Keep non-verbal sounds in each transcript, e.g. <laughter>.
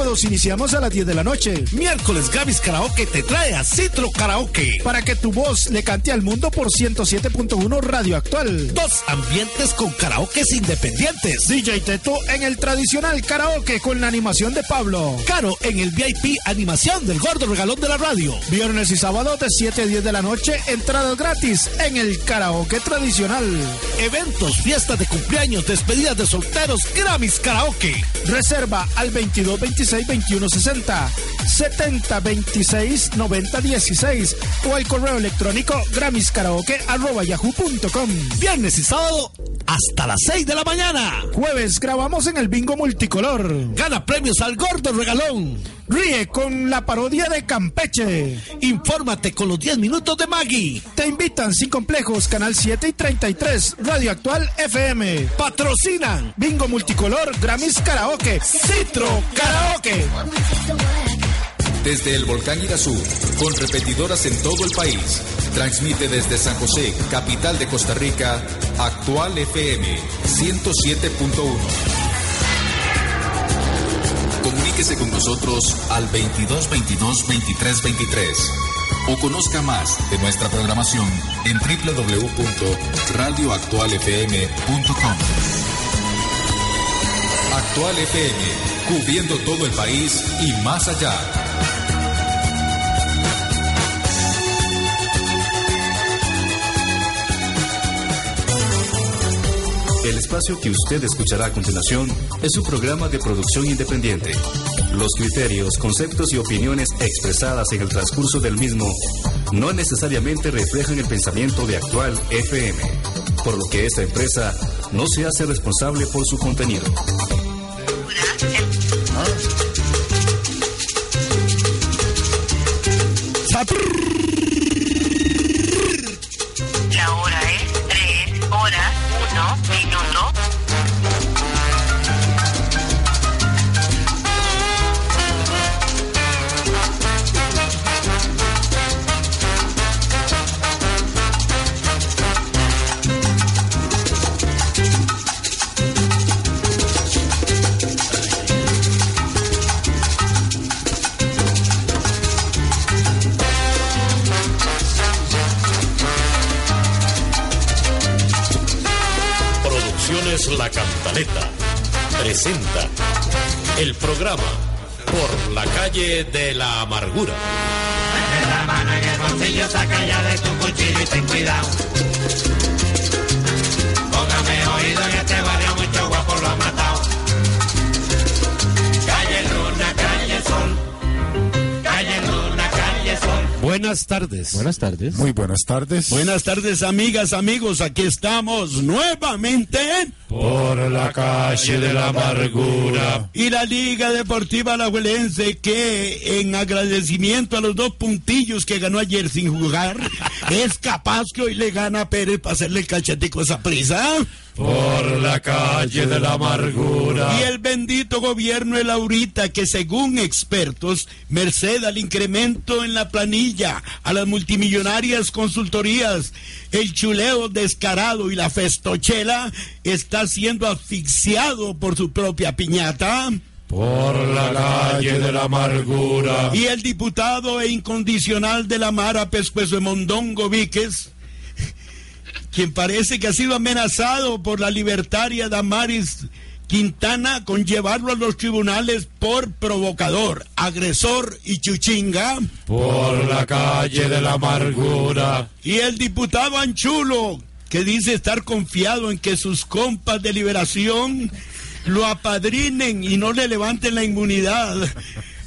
Sábados iniciamos a las 10 de la noche. Miércoles Gavis Karaoke te trae a Citro Karaoke. Para que tu voz le cante al mundo por 107.1 Radio Actual. Dos ambientes con karaokes independientes. DJ Teto en el tradicional karaoke con la animación de Pablo. Caro en el VIP animación del gordo regalón de la radio. Viernes y sábado de 7 a 10 de la noche, entradas gratis en el karaoke tradicional. Eventos, fiestas de cumpleaños, despedidas de solteros, Grammys Karaoke. Reserva al 22 26 21 60 70 26 90 16 o al correo electrónico gramiscaraoke arroba yahoo.com. Viernes y sábado hasta las 6 de la mañana. Jueves grabamos en el bingo multicolor. Gana premios al gordo regalón. Ríe con la parodia de Campeche. Infórmate con los 10 minutos de Maggie. Te invitan sin complejos, Canal 7 y 33, Radio Actual FM. Patrocinan Bingo Multicolor, Grammys Karaoke, Citro Karaoke. Desde el volcán Irazú, con repetidoras en todo el país, transmite desde San José, capital de Costa Rica, Actual FM 107.1. Comuníquese con nosotros al 2222 2323 o conozca más de nuestra programación en www.radioactualfm.com. Actual FM, cubriendo todo el país y más allá. El espacio que usted escuchará a continuación es un programa de producción independiente. Los criterios, conceptos y opiniones expresadas en el transcurso del mismo no necesariamente reflejan el pensamiento de actual FM, por lo que esta empresa no se hace responsable por su contenido. De la amargura. Mete la mano en el bolsillo, saca ya de tu cuchillo y ten cuidado. Póngame oído en este barrio, mucho guapo lo ha matado. Calle Luna, calle Sol. Calle Luna, calle Sol. Buenas tardes. Buenas tardes. Muy buenas tardes. Buenas tardes, amigas, amigos. Aquí estamos nuevamente Por la calle de la amargura. y la Liga Deportiva Alajuelense que en agradecimiento a los dos puntillos que ganó ayer sin jugar <laughs> es capaz que hoy le gana a Pérez para hacerle el cachetico a esa prisa. Por la calle de la amargura. Y el bendito gobierno de Laurita que según expertos, merced al incremento en la planilla, a las multimillonarias consultorías, el chuleo descarado y la festochela, está siendo asfixiado por su propia piñata. Por la calle de la amargura. Y el diputado e incondicional de la Mara Pescuezo de Mondongo Víquez, quien parece que ha sido amenazado por la libertaria Damaris Quintana con llevarlo a los tribunales por provocador, agresor y chuchinga. Por la calle de la amargura. Y el diputado Anchulo, que dice estar confiado en que sus compas de liberación lo apadrinen y no le levanten la inmunidad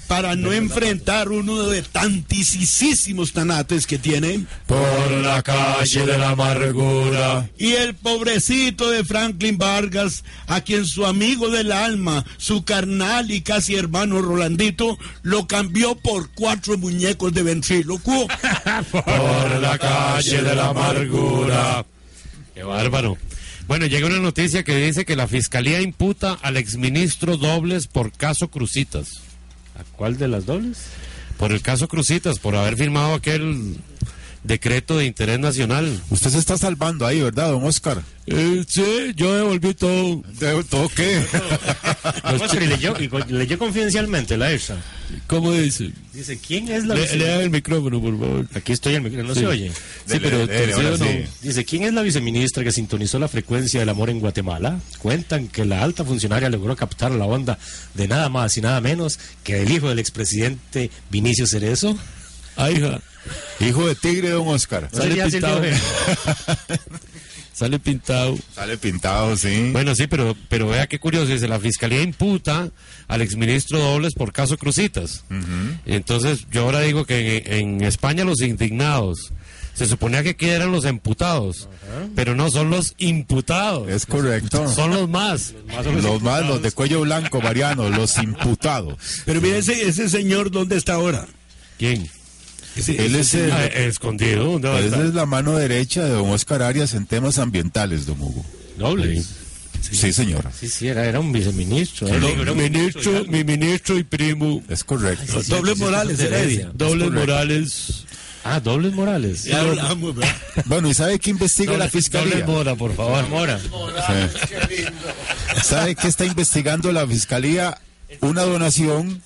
para no enfrentar uno de tantísimos tanates que tiene. Por la calle de la amargura. Y el pobrecito de Franklin Vargas, a quien su amigo del alma, su carnal y casi hermano Rolandito, lo cambió por cuatro muñecos de ventrílocuo. <laughs> por la calle de la amargura. Qué bárbaro. Bueno, llega una noticia que dice que la fiscalía imputa al exministro Dobles por caso Crucitas. ¿A cuál de las dobles? Por el caso Crucitas, por haber firmado aquel decreto de interés nacional. Usted se está salvando ahí, ¿verdad, don Oscar? Eh, sí, yo devolví todo. ¿De todo qué? <laughs> Oscar, ¿y leyó, y leyó confidencialmente la ERSA? ¿Cómo dice? Dice, ¿quién es la Le, viceministra? lea el micrófono, por favor. Aquí estoy el micrófono, no Sí. se oye. Sí, pero dele, ¿sí ahora o no? sí. Dice, ¿quién es la viceministra que sintonizó la frecuencia del amor en Guatemala? Cuentan que la alta funcionaria logró captar la onda de nada más y nada menos que el hijo del expresidente Vinicio Cerezo. Ah, hija. Hijo de tigre, don Oscar. No sería pintado. <laughs> Sale pintado. Sale pintado, sí. Bueno, sí, pero, pero vea qué curioso, dice, la fiscalía imputa al exministro Dobles por caso Crucitas. Y entonces yo ahora digo que en, en España los indignados, se suponía que aquí eran los imputados, pero no, son los imputados. Es correcto. Son los más. Los más, los de cuello blanco, Mariano, los <laughs> imputados. Pero mire ese, ese señor, ¿dónde está ahora? ¿Quién? Ese- Él es el- Ah, escondido. ¿dónde va a Esa estar? es la mano derecha de don Oscar Arias en temas ambientales, don Hugo. Dobles. Sí, señora. Sí, sí, era, era un viceministro. Era- era un Ministro, mi ministro y primo. Es correcto. Doble Morales, Heredia. Dobles Morales. Ah, Dobles Morales. Ya hablamos, ¿verdad? <laughs> Bueno, ¿y sabe qué investiga la fiscalía? Dobles Mora, por favor. Mora. Sí. ¿Sabe qué está investigando la fiscalía? Una donación.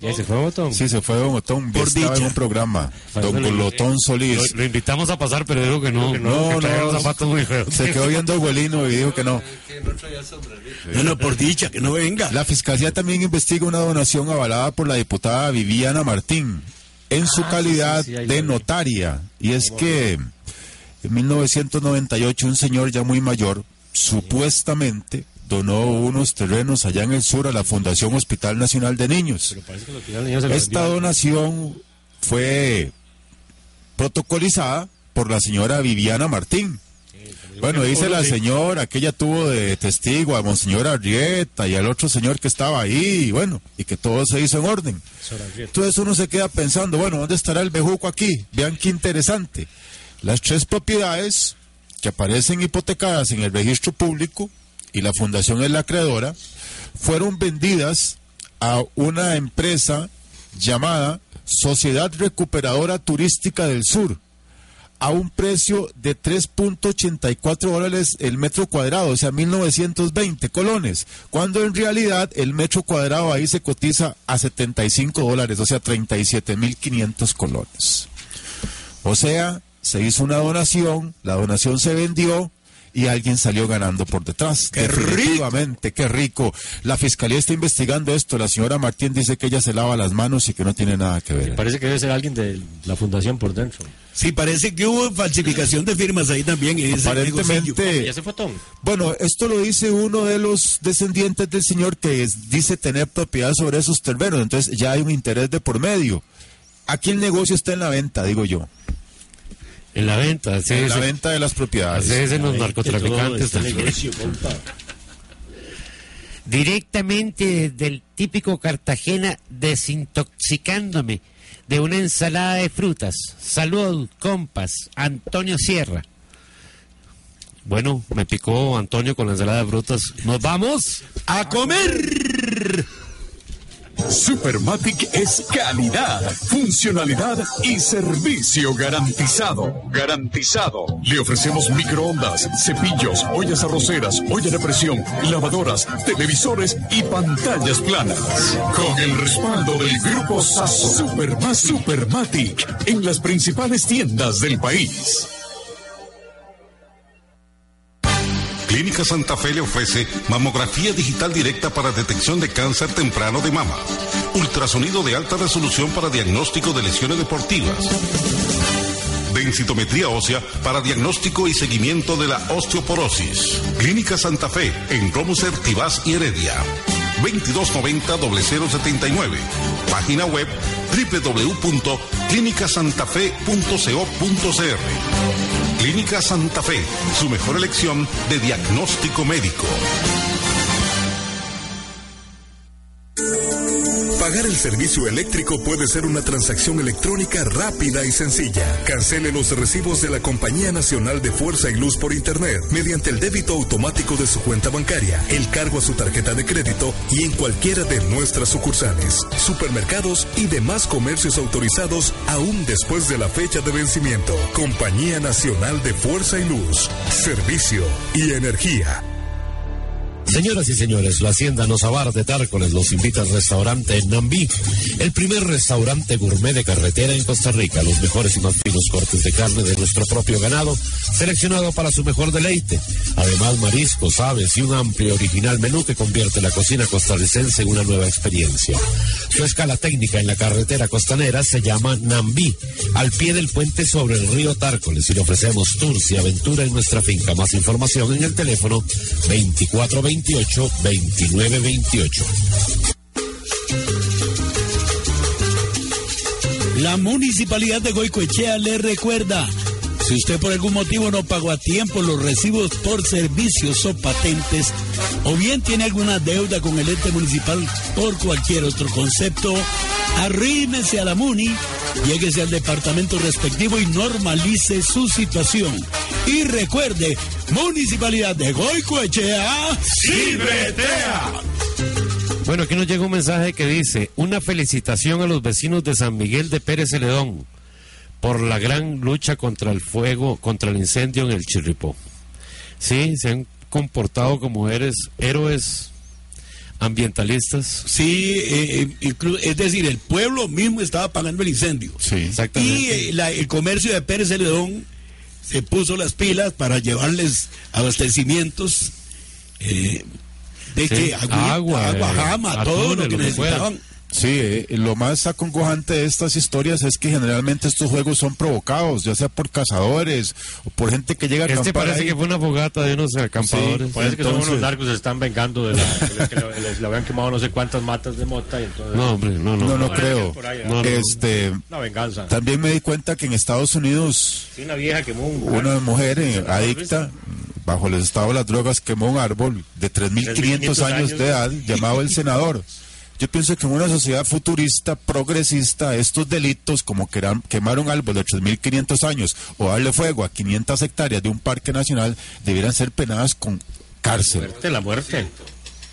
Ya se fue botón. Sí, se fue Otón. Por Estaba en dicha. un programa. Don Golotón Lo, Solís. lo invitamos a pasar, pero dijo que no. No, que no. los zapatos muy feos. Se quedó viendo abuelino y dijo que no. No, no, por dicha, que no venga. La fiscalía también investiga una donación avalada por la diputada Viviana Martín en su Ah, calidad sí, sí, sí, ahí de notaria. Y es que en 1998 un señor ya muy mayor supuestamente donó unos terrenos allá en el sur a la Fundación Hospital Nacional de Niños. Esta donación fue protocolizada por la señora Viviana Martín. Bueno, dice la señora que ella tuvo de testigo a Monseñor Arrieta y al otro señor que estaba ahí, y bueno, y que todo se hizo en orden. Entonces uno se queda pensando, bueno, ¿dónde estará el bejuco aquí? Vean qué interesante. Las tres propiedades que aparecen hipotecadas en el registro público y la fundación es la acreedora, fueron vendidas a una empresa llamada Sociedad Recuperadora Turística del Sur a un precio de 3.84 dólares el metro cuadrado, o sea, 1920 colones, cuando en realidad el metro cuadrado ahí se cotiza a 75 dólares, o sea, 37.500 colones. O sea, se hizo una donación, la donación se vendió y alguien salió ganando por detrás. ¡Qué Definitivamente, qué rico. La fiscalía está investigando esto. La señora Martín dice que ella se lava las manos y que no tiene nada que ver. Parece que debe ser alguien de la fundación por dentro. Sí, parece que hubo falsificación de firmas ahí también. negocillo. Aparentemente, Ya se fue Tom. bueno, esto lo dice uno de los descendientes del señor que es- dice tener propiedad sobre esos terrenos. Entonces ya hay un interés de por medio. Aquí el negocio está en la venta, digo yo. En la venta, sí, en la venta de las propiedades. Así dicen los narcotraficantes este también. directamente del típico Cartagena desintoxicándome de una ensalada de frutas. Salud, compas. Antonio Sierra. Bueno, me picó Antonio con la ensalada de frutas. ¿Nos vamos? ¡A comer! Supermatic es calidad, funcionalidad y servicio garantizado. Garantizado. Le ofrecemos microondas, cepillos, ollas arroceras, olla de presión, lavadoras, televisores y pantallas planas. Con el respaldo del grupo Sasso. Superma- Supermatic en las principales tiendas del país. Clínica Santa Fe le ofrece mamografía digital directa para detección de cáncer temprano de mama, ultrasonido de alta resolución para diagnóstico de lesiones deportivas, densitometría ósea para diagnóstico y seguimiento de la osteoporosis. Clínica Santa Fe en Romuser, Tibás y Heredia. 2290-079. Página web www.clinicasantafe.co.cr. Clínica Santa Fe, su mejor elección de diagnóstico médico. Pagar el servicio eléctrico puede ser una transacción electrónica rápida y sencilla. Cancele los recibos de la Compañía Nacional de Fuerza y Luz por Internet mediante el débito automático de su cuenta bancaria, el cargo a su tarjeta de crédito y en cualquiera de nuestras sucursales, supermercados y demás comercios autorizados aún después de la fecha de vencimiento. Compañía Nacional de Fuerza y Luz, Servicio y Energía. Señoras y señores, la Hacienda Nozabar de Tárcoles los invita al restaurante Nambí, el primer restaurante gourmet de carretera en Costa Rica. Los mejores y más finos cortes de carne de nuestro propio ganado, seleccionado para su mejor deleite. Además, mariscos, aves y un amplio original menú que convierte la cocina costarricense en una nueva experiencia. Su escala técnica en la carretera costanera se llama Nambí, al pie del puente sobre el río Tárcoles y le ofrecemos tours y aventura en nuestra finca. Más información en el teléfono 2420 28 29 28. La municipalidad de Goicoechea le recuerda. Si usted por algún motivo no pagó a tiempo los recibos por servicios o patentes, o bien tiene alguna deuda con el ente municipal por cualquier otro concepto, arrímese a la MUNI, lléguese al departamento respectivo y normalice su situación. Y recuerde, Municipalidad de Goicoechea, ¡Cibretea! Bueno, aquí nos llega un mensaje que dice, una felicitación a los vecinos de San Miguel de Pérez Celedón por la gran lucha contra el fuego, contra el incendio en el Chirripó. Sí, se han comportado como eres, héroes ambientalistas. Sí, eh, es decir, el pueblo mismo estaba pagando el incendio. Sí, exactamente. Y eh, el comercio de Pérez Celedón se puso las pilas para llevarles abastecimientos eh, de que agua, agua, agua jama, todo lo que necesitaban. Sí, eh, lo más acongojante de estas historias es que generalmente estos juegos son provocados, ya sea por cazadores o por gente que llega a Este parece que fue una fogata de unos acampadores. Sí, parece que son unos que se están vengando de la, que les, habían quemado no sé cuántas matas de mota y entonces... No, hombre, no, no. No, no, creo. este, una venganza. También me di cuenta que en Estados Unidos... Sí, una vieja quemó un... Una mujer eh, adicta bajo el estado de las drogas quemó un árbol de 3.500 años de edad llamado el senador. Yo pienso que en una sociedad futurista, progresista, estos delitos como quemar un árbol de 3.500 años o darle fuego a 500 hectáreas de un parque nacional debieran ser penadas con cárcel. La muerte, la muerte.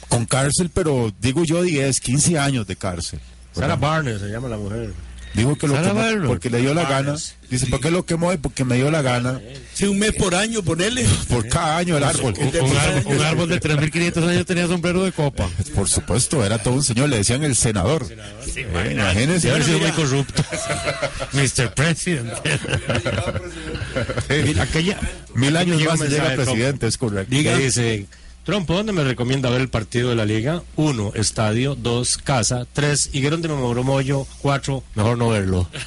Con cárcel, pero digo yo 10, 15 años de cárcel. Sarah Barnes se llama la mujer. Dijo que lo quemó porque le dio la gana. Dice, ¿por qué lo quemó? Porque me dio la gana. Sí, un mes por año, ponele. Por cada año el árbol. Un, árbol, de 3.500 años tenía sombrero de copa. Por supuesto, era todo un señor. Le decían el senador. Sí, imagínense. haber sido muy corrupto. <laughs> Mr. President. Aquella, Mil años más llega presidente, es correcto. Dice... Trump, ¿dónde me recomienda ver el partido de la liga? Uno, estadio. Dos, casa. Tres, Higuerón de Moyo. Cuatro, mejor no verlo. <laughs>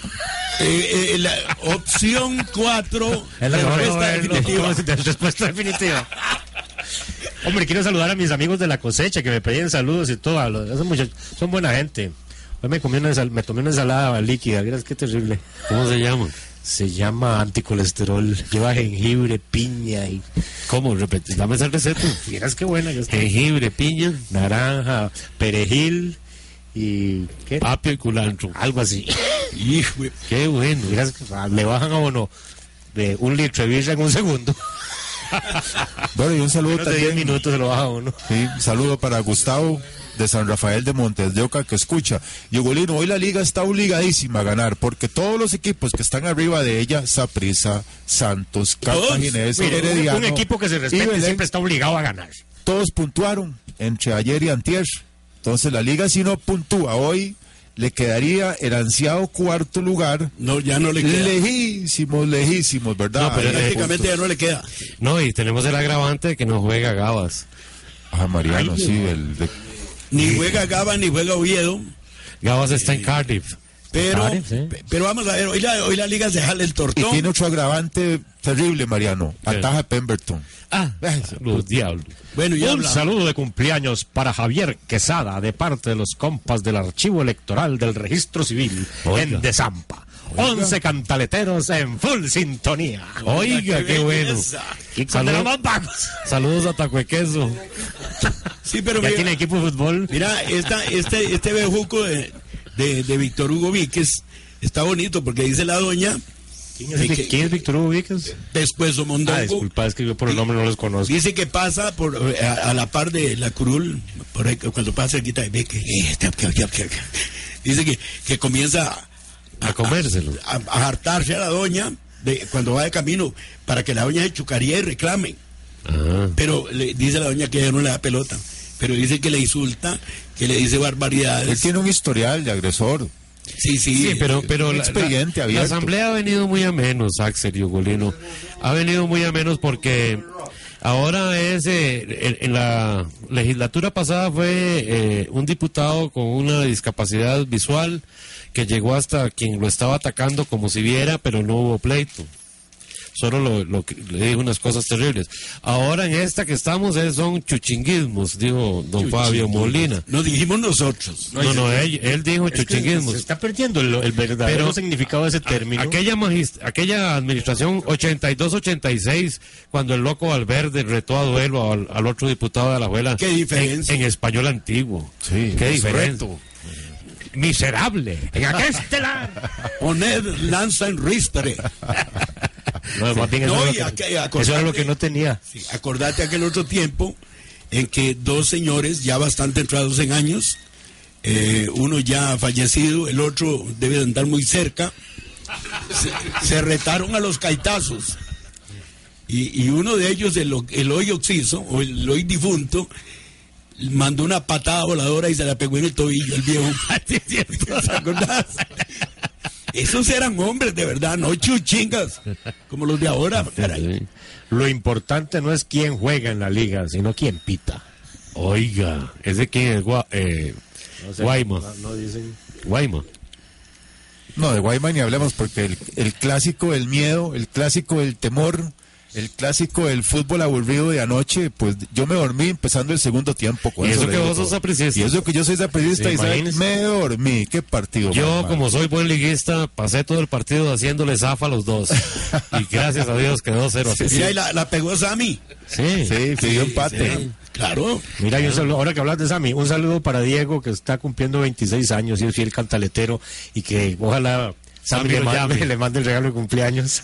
Eh, eh, la opción cuatro, <laughs> es la respuesta definitiva. <laughs> respuesta definitiva. Hombre, quiero saludar a mis amigos de la cosecha que me pedían saludos y todo. Son, son buena gente. Hoy me, comí una, me tomé una ensalada líquida. Miras qué terrible. ¿Cómo se llama? Se llama anticolesterol. Lleva jengibre, piña y. ¿Cómo? Repete, dame esa receta. <laughs> Miras qué buena que está. Jengibre, piña, naranja, perejil y. ¿Qué? Apio y culantro. Algo así. <laughs> Hijo, qué bueno. Miras, le bajan a uno de un litro de birra en un segundo. <laughs> bueno, y un saludo también. 10 minutos se lo baja uno. Sí, un saludo para Gustavo de San Rafael de Montes de Oca que escucha. Y hoy la liga está obligadísima a ganar porque todos los equipos que están arriba de ella, Saprissa, Santos, Cartaginés, Herediano. Un equipo que se respete siempre está obligado a ganar. Todos puntuaron entre ayer y antier. Entonces la liga si no puntúa hoy le quedaría el ansiado cuarto lugar. No, ya no le queda. Lejísimos, lejísimos, ¿verdad? No, pero prácticamente ya no le queda. No, y tenemos el agravante de que no juega Gabas. Ah, Mariano, sí, el ni juega Gaba ni juega Oviedo. Gabas está en Cardiff. Pero, sí. pero vamos a ver, hoy la, hoy la liga se jala el Y tortón. tiene otro agravante terrible, Mariano. Ataja Pemberton. Ah, los diablos. Bueno, ya Un hablamos. saludo de cumpleaños para Javier Quesada de parte de los compas del archivo electoral del registro civil en Desampa. 11 cantaleteros en full sintonía. Oiga, qué bueno. Y Salud- cuando nos vamos. Saludos a Tacuequeso. <laughs> Sí, pero Ya mira, tiene equipo de fútbol. mira esta, este, este bejuco de, de, de Víctor Hugo Víquez está bonito porque dice la doña. ¿Quién es, que- quién es Víctor Hugo Víquez? Después Ah, Mondongo. disculpa, es que yo por el nombre no los conozco. Dice que pasa por a, a la par de la curul, por ahí, cuando pasa cerquita de ve que eh, dice que, que comienza A comérselo. a, a hartarse a la doña de, cuando va de camino para que la doña se chucaría y reclame. Ah. Pero le dice la doña que ella no le da pelota. Pero dice que le insulta, que le dice Él barbaridades. tiene un historial de agresor. Sí, sí. Sí, pero, pero la, expediente la- asamblea ha venido muy a menos, Axel y Ugolino. Ha venido muy a menos porque ahora es, eh, en, en la legislatura pasada fue eh, un diputado con una discapacidad visual que llegó hasta quien lo estaba atacando como si viera, pero no hubo pleito. Solo lo, le dijo unas cosas terribles. Ahora en esta que estamos es, son chuchinguismos, dijo don Fabio Molina. Nos dijimos nosotros. No, no, él, él dijo chuchinguismos. Se está perdiendo el, el verdadero Pero- significado de ese término. Aquella, aquella administración 82-86, cuando el loco Valverde retó a duelo al, al otro diputado de la abuela. ¿Qué diferencia? En, en español antiguo. Sí, Qué diferencia. Miserable. En aquel <laughs> Poned lanza en ristre. No, más bien eso, No, era lo que, acordate- eso era lo que no tenía. Sí, acordate aquel otro tiempo en que dos señores ya bastante entrados en años, eh, uno ya fallecido, el otro debe de andar muy cerca, se, se retaron a los caitazos. Y, y uno de ellos, el, el hoy oxiso, o el hoy difunto, mandó una patada voladora y se la pegó en el tobillo el viejo. <laughs> ¿Te acordás? Esos eran hombres de verdad, no chuchingas, como los de ahora, caray. Lo importante no es quién juega en la liga, sino quién pita. Oiga, ¿es de quién es? Gua- eh, No sé, no- no dicen. Guayma. No, de Guayma ni hablemos porque el, el clásico del miedo, el clásico del temor, el clásico del fútbol aburrido de anoche, pues yo me dormí empezando el segundo tiempo. con Y eso que vos sos todo. sapricista. Y eso que yo soy sapricista Sí, y me dormí. Qué partido. Yo, como soy buen liguista, pasé todo el partido haciéndole zafa a los dos. y gracias a Dios quedó 0 a 0. Mira, y la, la pegó Sammy. Sí, Sí, pidió empate. Sí, claro. Mira, y un saludo, ahora que hablas de Sammy, un saludo para Diego que está cumpliendo 26 años y es fiel cantaletero y que ojalá Sammy Sammy le mande, le mande el regalo de cumpleaños.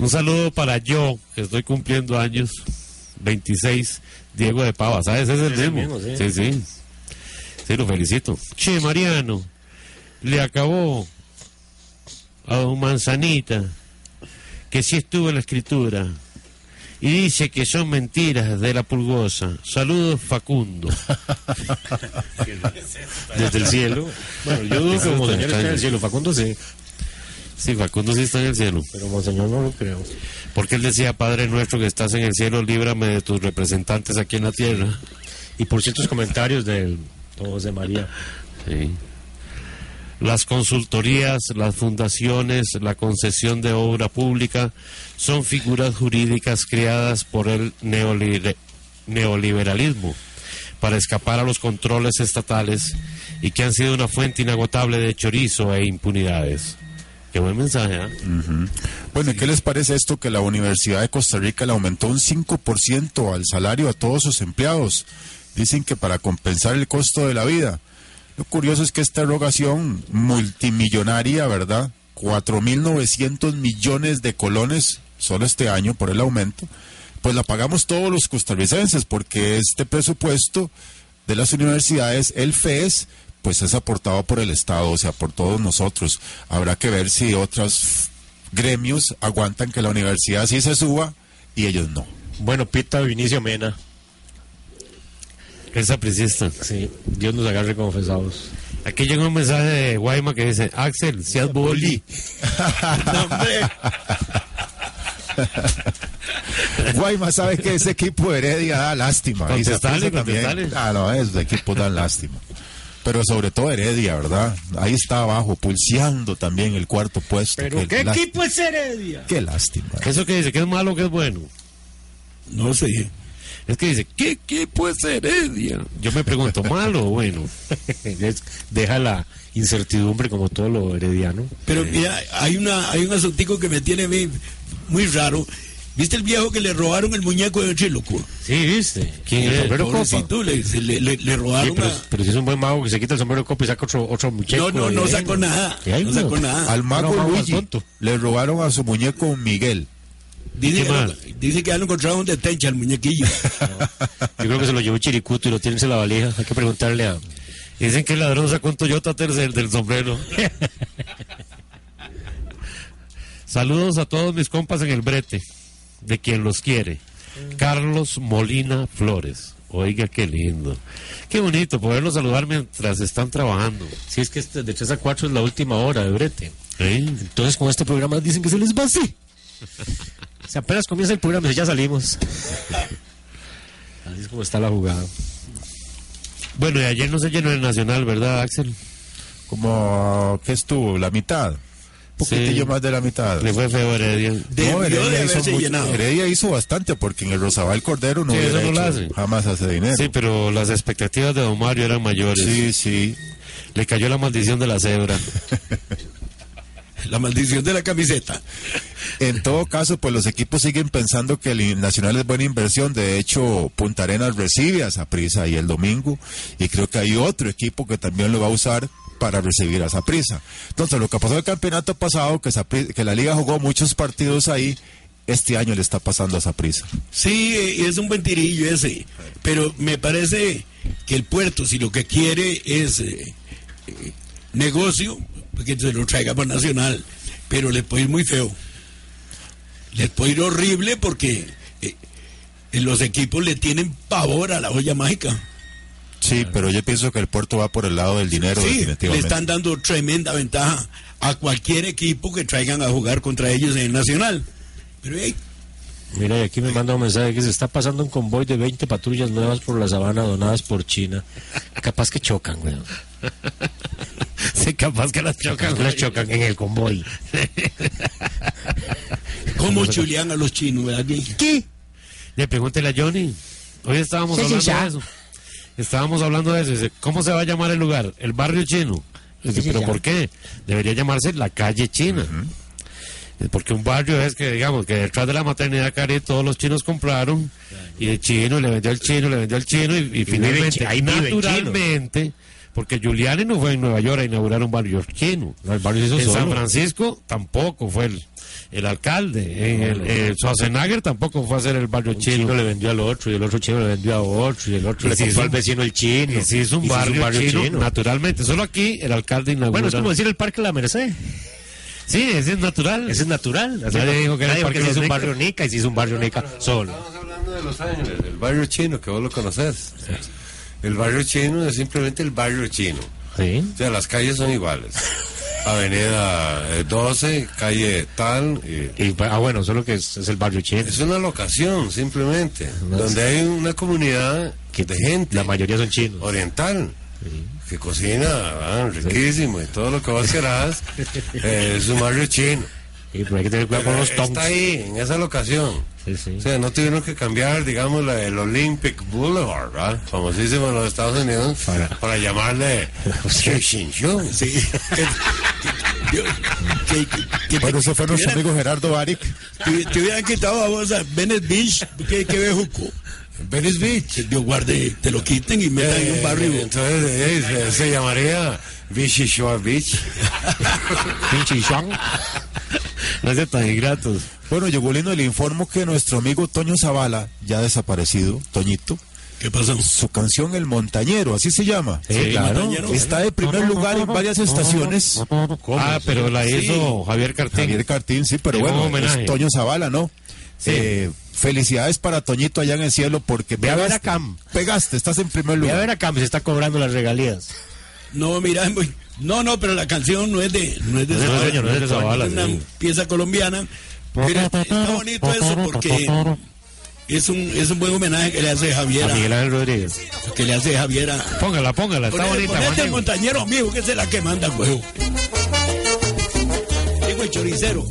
Un saludo para yo, que estoy cumpliendo años, 26, Diego de Pava, ¿sabes? Ese es el mismo. sí. sí. sí, sí. lo felicito. Che, Mariano, le acabó a don Manzanita que sí estuvo en la escritura y dice que son mentiras de la pulgosa. Saludos, Facundo. <laughs> Desde el cielo. Bueno, yo dudo que está Monseñor en extraño. el cielo. Facundo sí, Sí, Facundo sí está en el cielo. pero Monseñor no lo creo. Porque él decía, Padre nuestro que estás en el cielo, líbrame de tus representantes aquí en la tierra. Y por ciertos comentarios don José María. Sí. Las consultorías, las fundaciones, la concesión de obra pública son figuras jurídicas creadas por el neolibe- neoliberalismo para escapar a los controles estatales y que han sido una fuente inagotable de chorizo e impunidades. Qué buen mensaje, ¿ah? Bueno, ¿y qué les parece esto que la Universidad de Costa Rica le aumentó un 5% al salario a todos sus empleados? Dicen que para compensar el costo de la vida. Lo curioso es que esta erogación multimillonaria, ¿verdad? 4.900 millones de colones solo este año por el aumento, pues la pagamos todos los costarricenses porque este presupuesto de las universidades, el FES, pues es aportado por el Estado, o sea, por todos nosotros. Habrá que ver si otros gremios aguantan que la universidad sí se suba y ellos no. Bueno, Pita Vinicio Mena. El sapricista. Sí, Dios nos agarre confesados. Aquí llega un mensaje de Guayma que dice, Axel, seas <laughs> boli. <laughs> Guayma sabe que ese equipo de Heredia da lástima. Y Contestale, Saprissa también. Ah, no, esos equipos dan lástima. Pero sobre todo Heredia, ¿verdad? Ahí está abajo, pulseando también el cuarto puesto. ¿Pero qué equipo es Heredia? Qué lástima. ¿Eso que dice? ¿Que es malo o que es bueno? No sé. Es que dice, ¿qué equipo es Heredia? Yo me pregunto, ¿malo o bueno? <laughs> Deja la incertidumbre como todo lo herediano. Pero mira, hay una hay un asuntico que me tiene a mí muy raro. ¿Viste el viejo que le robaron el muñeco de Chiloco? Sí, ¿viste? ¿Quién es? El ¿Sombrero Copa? le, le, le- le Sí, robaron pero, a- pero si es un buen mago que se quita el sombrero copa y saca otro, otro muñeco. No, no, no de- sacó nada. ¿Qué hay, No no? sacó nada. Al mago más Luigi tonto. le robaron a su muñeco Miguel. Dice ¿Qué que, lo, dice que ya lo encontraron de tencha el muñequillo. Yo creo que se lo llevó Chiricuto y lo tiene en la valija. Hay que preguntarle a. Dicen que el ladrón sacó un Toyota tercer del sombrero. <laughs> Saludos a todos mis compas en el brete, de quien los quiere. Carlos Molina Flores. Oiga, qué lindo. Qué bonito poderlos saludar mientras están trabajando. Si es que este de 3 a 4 es la última hora de brete. ¿Eh? Entonces con este programa dicen que se les va así. O sea, apenas comienza el programa y ya salimos. Así es como está la jugada. Bueno, y ayer no se llenó el Nacional, ¿verdad, Axel? Como, ¿qué estuvo? ¿La mitad? Poquitillo Sí. más de la mitad. Le fue feo Heredia. Debió No, Heredia, hizo mucho- llenado. Heredia hizo bastante porque en el Rosabal Cordero no Sí, hubiera eso no lo hecho- hace. jamás hace dinero. Sí, pero las expectativas de Don Mario eran mayores. Sí, sí. Le cayó la maldición de la cebra. La maldición de la camiseta. En todo caso, pues los equipos siguen pensando que el Nacional es buena inversión. De hecho, Punta Arenas recibe a Saprissa ahí el domingo y creo que hay otro equipo que también lo va a usar para recibir a Saprissa. Entonces, lo que pasó en el campeonato pasado, que, la liga jugó muchos partidos ahí, este año le está pasando a Saprissa. Sí, eh, es un buen tirillo ese. Pero me parece que el puerto, si lo que quiere es eh, eh, negocio, que se lo traiga para Nacional. Pero le puede ir muy feo. Le puede ir horrible porque los equipos le tienen pavor a la olla mágica. Sí, pero yo pienso que el puerto va por el lado del dinero, Sí, le están dando tremenda ventaja a cualquier equipo que traigan a jugar contra ellos en el Nacional. Pero hey, Mira, y aquí me manda un mensaje que se está pasando un convoy de 20 patrullas nuevas por la sabana donadas por China. Capaz que chocan, güey. <laughs> Sí, capaz que las chocan. Las chocan en el convoy. <laughs> ¿cómo chulean a los chinos, verdad? ¿Qué? Le pregúntele a Johnny. Hoy estábamos Sí, sí, hablando ya. de eso. Estábamos hablando de eso. Dice, ¿cómo se va a llamar el lugar? El barrio chino. Dice, Sí, sí, ¿pero ya. por qué? Debería llamarse la calle china. Porque un barrio es que, digamos, que detrás de la maternidad Cari todos los chinos compraron y el chino le vendió al chino, le vendió al chino y, y finalmente, ahí naturalmente, porque Giuliani no fue en Nueva York a inaugurar un barrio chino. No, barrio en San solo. Francisco tampoco fue el, el alcalde. En el, el Schwarzenegger tampoco fue a hacer el barrio Un chino. chino le vendió al otro y el otro chino le vendió a otro y el otro Y le se compró hizo al un- vecino el chino. Y se hizo un Y se barrio, chino, naturalmente. Solo aquí el alcalde inaugura. Bueno, es como decir el Parque La Merced. Sí, ese es natural. Ese es natural. Así Nadie dijo que era nadie el dijo que Parque se hizo un barrio Nica y se hizo un barrio Nica solo. Estamos hablando de Los Ángeles, el barrio chino, que vos lo conoces. El barrio chino es simplemente el barrio chino. Sí. O sea, las calles son iguales. Avenida eh, 12, calle tal. y- Y, ah, bueno, solo que es, es el barrio chino. es una locación, simplemente, donde hay una comunidad de gente. La mayoría son chinos. Oriental. Que cocina ah, riquísimo y todo lo que vos querás. <laughs> eh, es un barrio chino. Y pero hay que tener cuidado con los Está tongs. ahí, en esa locación. Sí, sí. O sea, no tuvieron que cambiar, digamos, la- el Olympic Boulevard, ¿verdad? Famosísimo en los Estados Unidos, para, llamarle <laughs> Shishinshu. Sí. Que- <laughs> que- que- que- Bueno, eso fue que nuestro hubieran- amigo Gerardo Baric. Te, te hubieran quitado a vos a Venice Beach, que, que bejuco. Venice Beach. Dios guarde, te lo quiten y metan en un barrio. Eh, Entonces, eh, se, se llamaría Vichy Shore Beach. <laughs> Pinche Shuang. No sean tan ingratos. Bueno, Yogolino, le informo que nuestro amigo Toño Zavala, ya desaparecido, Toñito, ¿Qué pasó? su canción El Montañero, así se llama. Sí, claro. Montañero. Está de primer lugar en varias estaciones. Ah, pero la hizo Javier Cartín. Javier Cartín, sí, pero Llegó bueno, es Toño Zavala, ¿no? Sí. Eh, felicidades para Toñito allá en el cielo porque Ve a ver a pegaste, Cam. pegaste, estás en primer Voy a lugar. ver acá, se está cobrando las regalías. No, mira, no, no, pero la canción no es de, no es de No es de Zavala, no es de Zavala, una sí. pieza colombiana. Pero está bonito eso porque es un, es un buen homenaje que le hace Javier. A Miguel Ángel Rodríguez. Que le hace Javier. a- Póngala, póngala, está Ponete- bonita. ponete el montañero amigo, que es la que manda huevo. Digo el choricero.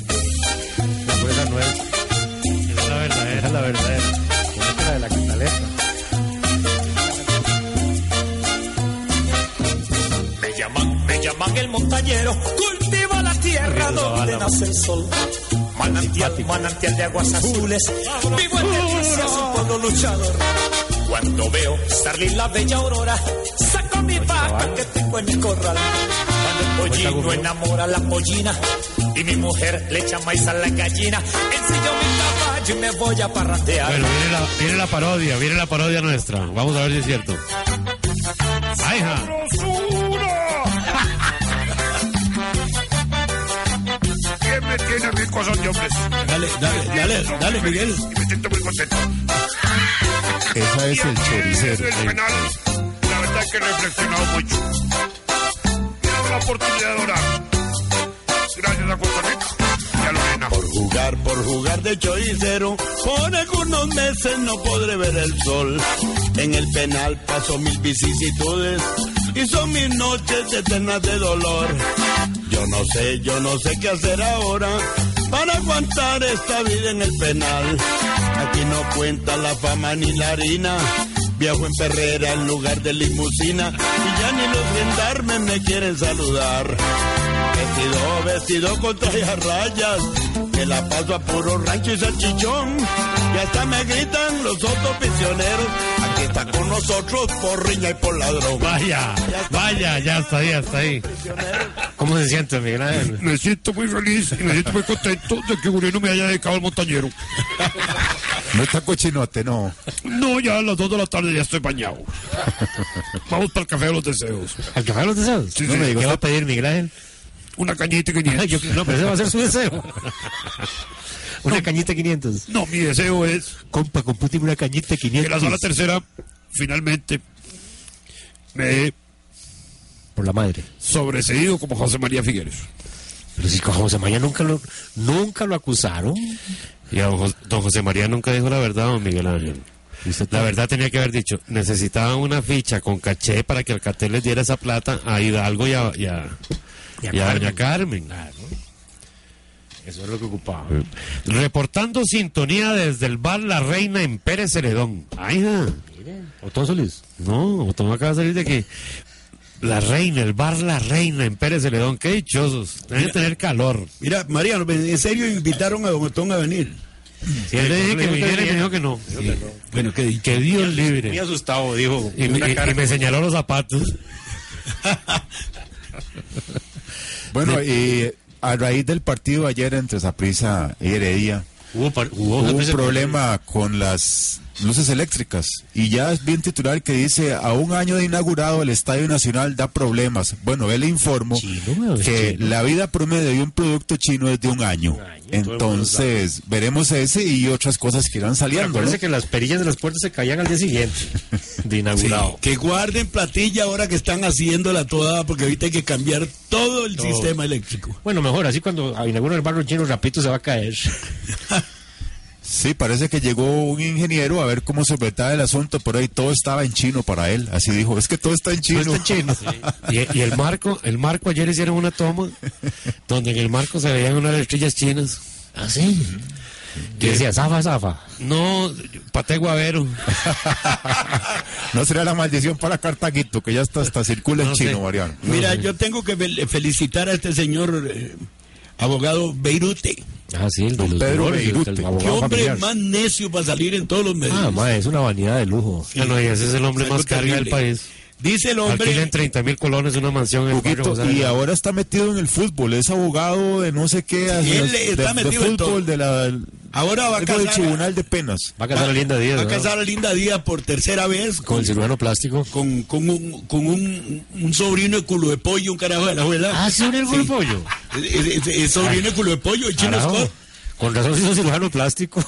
No, es la verdadera, es la de la cantaleta. Me llaman, me llaman el montañero, cultiva la tierra donde nace el sol. Manantial, manantial de aguas azules, vivo en delicias, un pueblo luchador. Cuando veo salir la bella aurora, saco mi vaca que tengo en el corral. Cuando el pollino enamora a la pollina y mi mujer le echa maíz a la gallina, ensillo mi y me voy a parrandear. Bueno, viene la, viene la parodia, viene la parodia nuestra. Vamos a ver si es cierto. ¡Ay, ja! ¿Quién me tiene a mi cosas de hombres? Dale, dale, dale, dale, Miguel. Me siento muy contento. Esa es el choricero. El penal, la verdad que he reflexionado mucho. Tengo la oportunidad de orar. Gracias a Costa Rica Por jugar, por jugar de choricero, por algunos meses no podré ver el sol. En el penal paso mil vicisitudes y son mis noches eternas de dolor. Yo no sé, yo no sé qué hacer ahora para aguantar esta vida en el penal. Aquí no cuenta la fama ni la harina. Viajo en perrera en lugar de limusina y ya ni los gendarmes me quieren saludar. Vestido, vestido con traje a rayas, que la paso a puro rancho y salchichón. Y hasta me gritan los otros prisioneros, aquí está con nosotros por riña y por ladrón. Vaya, vaya, ya está ahí, hasta ahí. ¿Cómo se siente, Miguel Ángel? Me siento muy feliz y me siento muy contento de que Uriano me haya dedicado al montañero. <laughs> No está cochinote, no. No, ya a las 2 de la tarde ya estoy bañado. <laughs> Vamos para el café de los deseos. ¿Al café de los deseos? Sí, no sí. me digo, ¿qué va a pedir Miguel Ángel? Una cañita y 500. <laughs> Ay, yo- no, pero ese va a ser su deseo. <laughs> Una cañita 500. No, mi deseo es Compa, compúteme una cañita 500. que la sala tercera finalmente me Por la madre. sobreseído como José María Figueres. Pero si con José María nunca lo, nunca lo acusaron. Y a don, Jos- don José María nunca dijo la verdad, don Miguel Ángel. La verdad tenía que haber dicho, necesitaban una ficha con caché para que Alcatel les diera esa plata a Hidalgo y a, y a, Y a y a Carmen. doña Carmen. Eso es lo que ocupaba. Reportando sintonía desde el bar La Reina en Pérez Celedón. Ay, ja. Otón Solís. No, Otón acaba de salir de aquí. La Reina, el bar La Reina en Pérez Celedón. Qué dichosos. Deben Mira. tener calor. Mira, Mariano, en serio invitaron a Don Otón a venir. Sí, le dije que dijo que viniera y me viniera. dijo que no. Bueno, ¿qué dicho? Que Dios libre. asustado, dijo. Y, me- y- me señaló los zapatos. <laughs> Bueno, y a raíz del partido ayer entre Saprissa y Heredia, Hubo, par- hubo, hubo un problema con las luces eléctricas. Y ya es bien titular que dice, a un año de inaugurado el Estadio Nacional da problemas. Bueno, él le informo Chino, que chino. la vida promedio de un producto chino es de un año. Entonces, veremos ese y otras cosas que irán saliendo. Parece ¿no? que las perillas de las puertas se caían al día siguiente <laughs> de inaugurado. Sí, que guarden platilla ahora que están haciéndola toda, porque ahorita hay que cambiar todo el Todo. sistema eléctrico. Bueno, mejor, así cuando inauguran el barrio chino, rapidito se va a caer. <laughs> Sí, parece que llegó un ingeniero a ver cómo se trataba el asunto, pero ahí todo estaba en chino para él. Así dijo, es que todo está en chino. Todo está en chino. <laughs> Y, y el marco, el marco ayer hicieron una toma donde en el marco se veían unas estrellas chinas. ¿Ah, sí? Que decía, zafa, zafa. No, paté guavero. <laughs> no será la maldición para Cartaguito, que ya hasta, hasta circula en No chino. Mariano. Mira, yo tengo que fel- felicitar a este señor eh, abogado Beirute. Ah, sí, el de los Pedro Beirute. el Qué hombre familiar. más necio para salir en todos los medios. Ah, ma, es una vanidad de lujo. Ya no, y ese es el hombre más carga del país. Dice el hombre. Alquilen 30 mil colones una mansión en el Huguito, José y ahora está metido en el fútbol, es abogado de no sé qué, Sí, él de, está de metido en todo. fútbol, de la, Ahora va a casar, Tribunal de Penas. Va a casar a Linda Díaz, va a ¿no? casar a Linda Díaz por tercera vez Con el cirujano plástico. con, con un, con un, un sobrino de culo de pollo, un carajo de la abuela. Ah, sí, un Sí. pollo. Es, es- es sobrino de culo de pollo, el chino. Scott. Con razón se hizo cirujano plástico.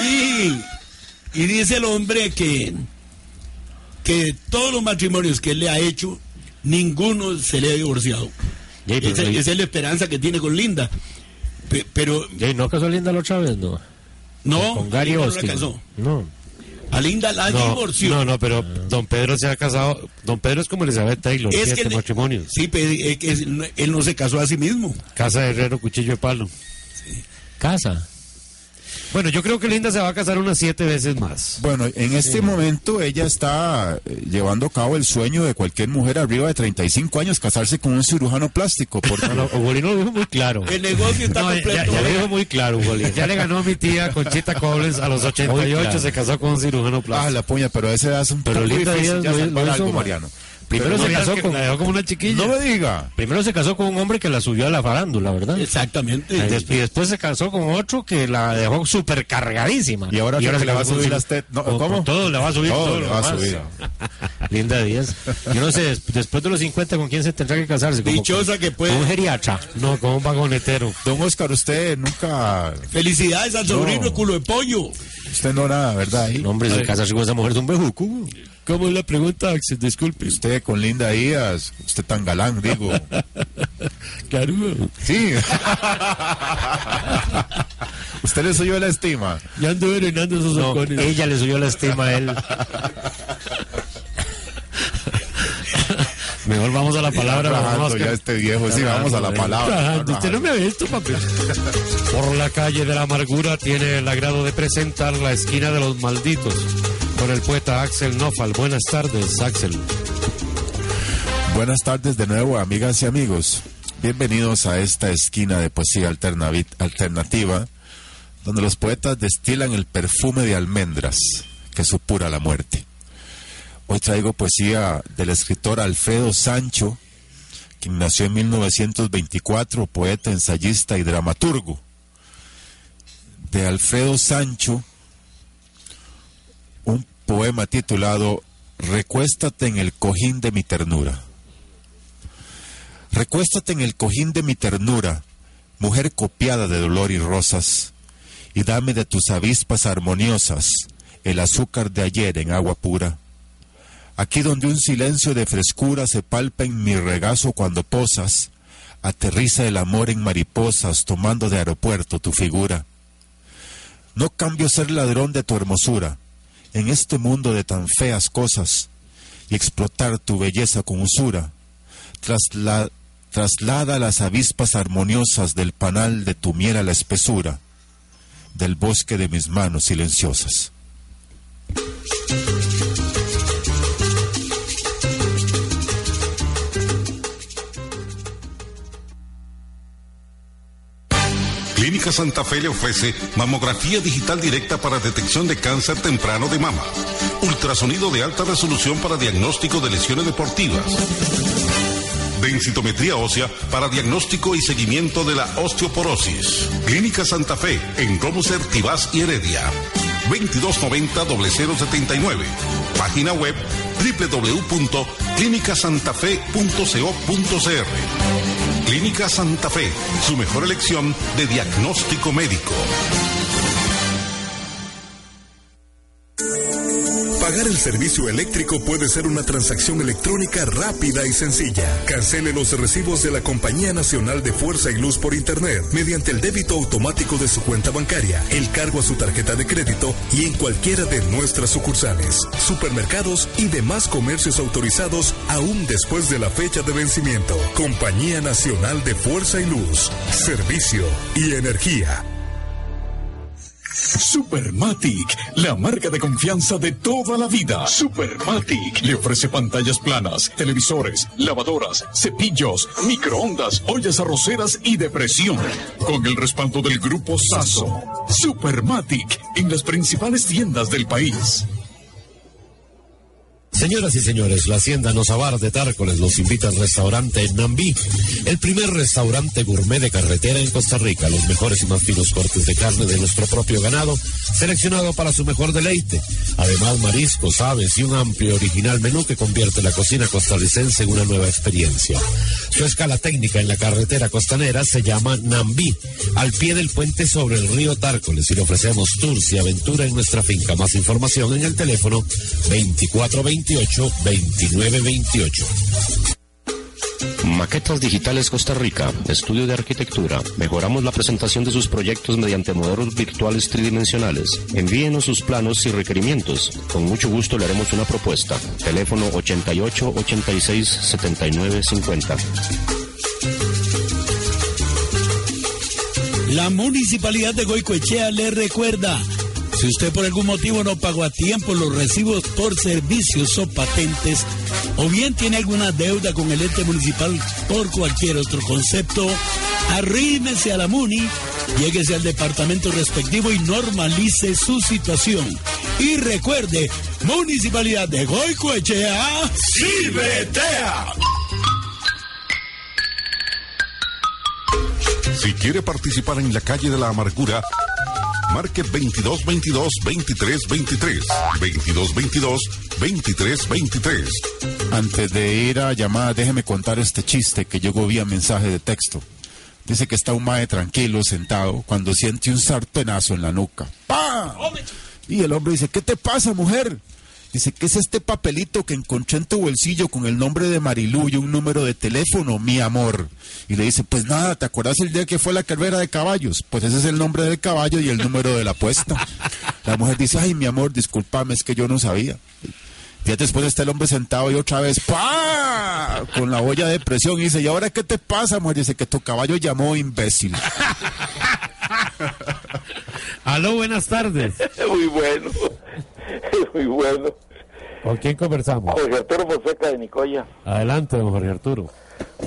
Y, y dice el hombre que, que todos los matrimonios que él le ha hecho, ninguno se le ha divorciado. Esa es la esperanza que tiene con Linda. Pe- Pero ¿no casó a Linda la otra vez? No. No, Con Gary Linda no Austin. la casó. No. A Linda la No, divorció. no, no, pero Don Pedro se ha casado. Don Pedro es como Elizabeth Taylor, Es siete que le- matrimonios. Sí, pero eh, es- él no se casó a sí mismo. Casa de herrero, cuchillo de palo. Casa. Bueno, yo creo que Linda se va a casar unas siete veces más. Bueno, en este momento ella está eh, llevando a cabo el sueño de cualquier mujer arriba de 35 años casarse con un cirujano plástico. Porque No, no, Ugolino lo dijo muy claro. El negocio está No, ya, completo. ya lo dijo muy claro, Ugolino. <laughs> Ya le ganó a mi tía Conchita Cobles a los Muy 88, claro. se casó con un cirujano Ah, plástico. la puña, pero a esa edad es un Pero Linda difícil ya lo- lo hizo algo, mal. Mariano. Primero No se casó con. la dejó como una chiquilla. No me diga. Primero se casó con un hombre que la subió a la farándula, ¿verdad? Exactamente. Y des- y después se casó con otro que la dejó súper cargadísima. Y ahora se le va a subir las tet- no, ¿cómo? todo le va a subir Todo todo, le va a subir. <laughs> Linda Díaz. Yo no sé, des- después de los 50, ¿con quién se tendrá que casarse? Como Dichosa con- que puede. Con un geriatra. No, con un vagonetero. Don Oscar, usted nunca... Felicidades al sobrino No. culo de pollo. Usted no nada, ¿verdad? Ahí. No, hombre, se casarse con esa mujer es un bejuco. ¿Cómo es la pregunta, Axel? Disculpe. Usted con Linda Díaz, usted tan galán, digo. <laughs> Claro. Sí. <laughs> usted le subió la estima. Ya ando venenando esos No, halcones. ella le subió la estima a él. Mejor vamos a la palabra. Oscar. ya este viejo. Sí, vamos a la palabra. Usted no me ha visto, papi. Por la calle de la amargura tiene el agrado de presentar la esquina de los malditos con el poeta Axel Nofal. Buenas tardes, Axel. Buenas tardes de nuevo, amigas y amigos. Bienvenidos a esta esquina de poesía alternativa, donde los poetas destilan el perfume de almendras que supura la muerte. Hoy traigo poesía del escritor Alfredo Sancho, quien nació en 1924, poeta, ensayista y dramaturgo. De Alfredo Sancho, un poema titulado Recuéstate en el cojín de mi ternura. Recuéstate en el cojín de mi ternura, mujer copiada de dolor y rosas, y dame de tus avispas armoniosas el azúcar de ayer en agua pura. Aquí donde un silencio de frescura se palpa en mi regazo cuando posas, aterriza el amor en mariposas tomando de aeropuerto tu figura. No cambio ser ladrón de tu hermosura en este mundo de tan feas cosas y explotar tu belleza con usura. Trasla- traslada las avispas armoniosas del panal de tu miel a la espesura del bosque de mis manos silenciosas. Clínica Santa Fe le ofrece mamografía digital directa para detección de cáncer temprano de mama, ultrasonido de alta resolución para diagnóstico de lesiones deportivas, densitometría ósea para diagnóstico y seguimiento de la osteoporosis. Clínica Santa Fe en Tibás y Heredia. 2290-0079. Página web www.clinicasantafe.co.cr. Clínica Santa Fe, su mejor elección de diagnóstico médico. Pagar el servicio eléctrico puede ser una transacción electrónica rápida y sencilla. Cancele los recibos de la Compañía Nacional de Fuerza y Luz por Internet mediante el débito automático de su cuenta bancaria, el cargo a su tarjeta de crédito y en cualquiera de nuestras sucursales, supermercados y demás comercios autorizados aún después de la fecha de vencimiento. Compañía Nacional de Fuerza y Luz, Servicio y Energía. Supermatic, la marca de confianza de toda la vida. Supermatic le ofrece pantallas planas, televisores, lavadoras, cepillos, microondas, ollas arroceras y de presión. Con el respaldo del grupo Saso. Supermatic en las principales tiendas del país. Señoras y señores, la Hacienda Nozabar de Tárcoles los invita al restaurante Nambí, el primer restaurante gourmet de carretera en Costa Rica. Los mejores y más finos cortes de carne de nuestro propio ganado, seleccionado para su mejor deleite. Además, mariscos, aves y un amplio original menú que convierte la cocina costarricense en una nueva experiencia. Su escala técnica en la carretera costanera se llama Nambí, al pie del puente sobre el río Tárcoles y le ofrecemos tours y aventura en nuestra finca. Más información en el teléfono 2428 2928. Maquetas Digitales Costa Rica, estudio de arquitectura. Mejoramos la presentación de sus proyectos mediante modelos virtuales tridimensionales. Envíenos sus planos y requerimientos. Con mucho gusto le haremos una propuesta. Teléfono 88 86 79 50. La Municipalidad de Goicoechea le recuerda, si usted por algún motivo no pagó a tiempo los recibos por servicios o patentes, o bien tiene alguna deuda con el ente municipal por cualquier otro concepto, arrímese a la MUNI, lléguese al departamento respectivo y normalice su situación. Y recuerde, Municipalidad de Goicoechea, ¡Sí, bretea! Si quiere participar en la calle de la amargura, marque 2222 2323 2222 2323 Antes de ir a llamada, déjeme contar este chiste que llegó vía mensaje de texto. Dice que está un mae tranquilo, sentado, cuando siente un sartenazo en la nuca. ¡Pah! Y el hombre dice, ¿qué te pasa, mujer? Dice, ¿qué es este papelito que encontré en tu bolsillo con el nombre de Marilu y un número de teléfono, mi amor? Y le dice, pues nada, ¿te acuerdas el día que fue la carrera de caballos? Pues ese es el nombre del caballo y el número de la apuesta. <laughs> La mujer dice, ay, mi amor, discúlpame, es que yo no sabía. Ya después está el hombre sentado y otra vez, ¡pa! Con la olla de presión y dice, ¿y ahora qué te pasa, mujer? Dice que tu caballo llamó imbécil. Aló, buenas tardes. Muy bueno. <laughs> Muy bueno. ¿Con quién conversamos? Jorge Arturo Fonseca de Nicoya. Adelante, don Jorge Arturo.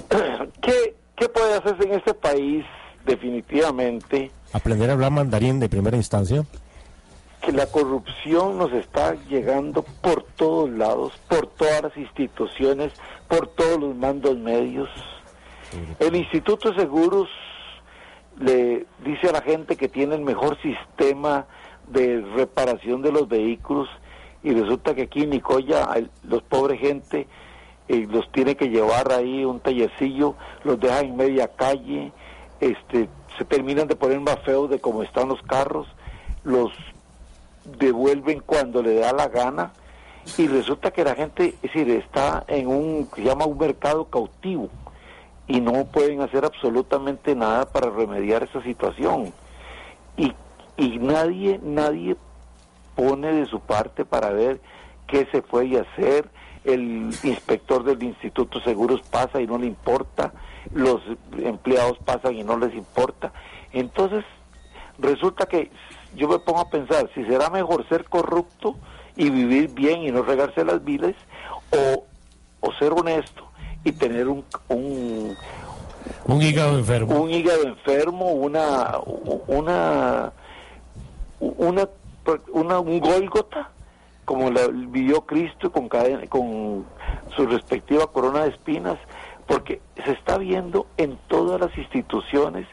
<clears throat> ¿Qué, ¿Qué puede hacerse en este país definitivamente? Aprender a hablar mandarín de primera instancia. Que la corrupción nos está llegando por todos lados, por todas las instituciones, por todos los mandos medios. El Instituto de Seguros le dice a la gente que tiene el mejor sistema de reparación de los vehículos y resulta que aquí en Nicoya los pobres gente eh, los tiene que llevar ahí un tallercillo, los deja en media calle, este se terminan de poner más feos de cómo están los carros, los devuelven cuando le da la gana y resulta que la gente, es decir, está en un, se llama un mercado cautivo y no pueden hacer absolutamente nada para remediar esa situación. Y, y nadie, nadie pone de su parte para ver qué se puede hacer. El inspector del Instituto Seguros pasa y no le importa, los empleados pasan y no les importa. Entonces, resulta que yo me pongo a pensar si será mejor ser corrupto y vivir bien y no regarse las viles o, o ser honesto y tener un, un, Un hígado enfermo. un hígado enfermo, una una una, una un gólgota como la vivió Cristo con cadena- con su respectiva corona de espinas, porque se está viendo en todas las instituciones,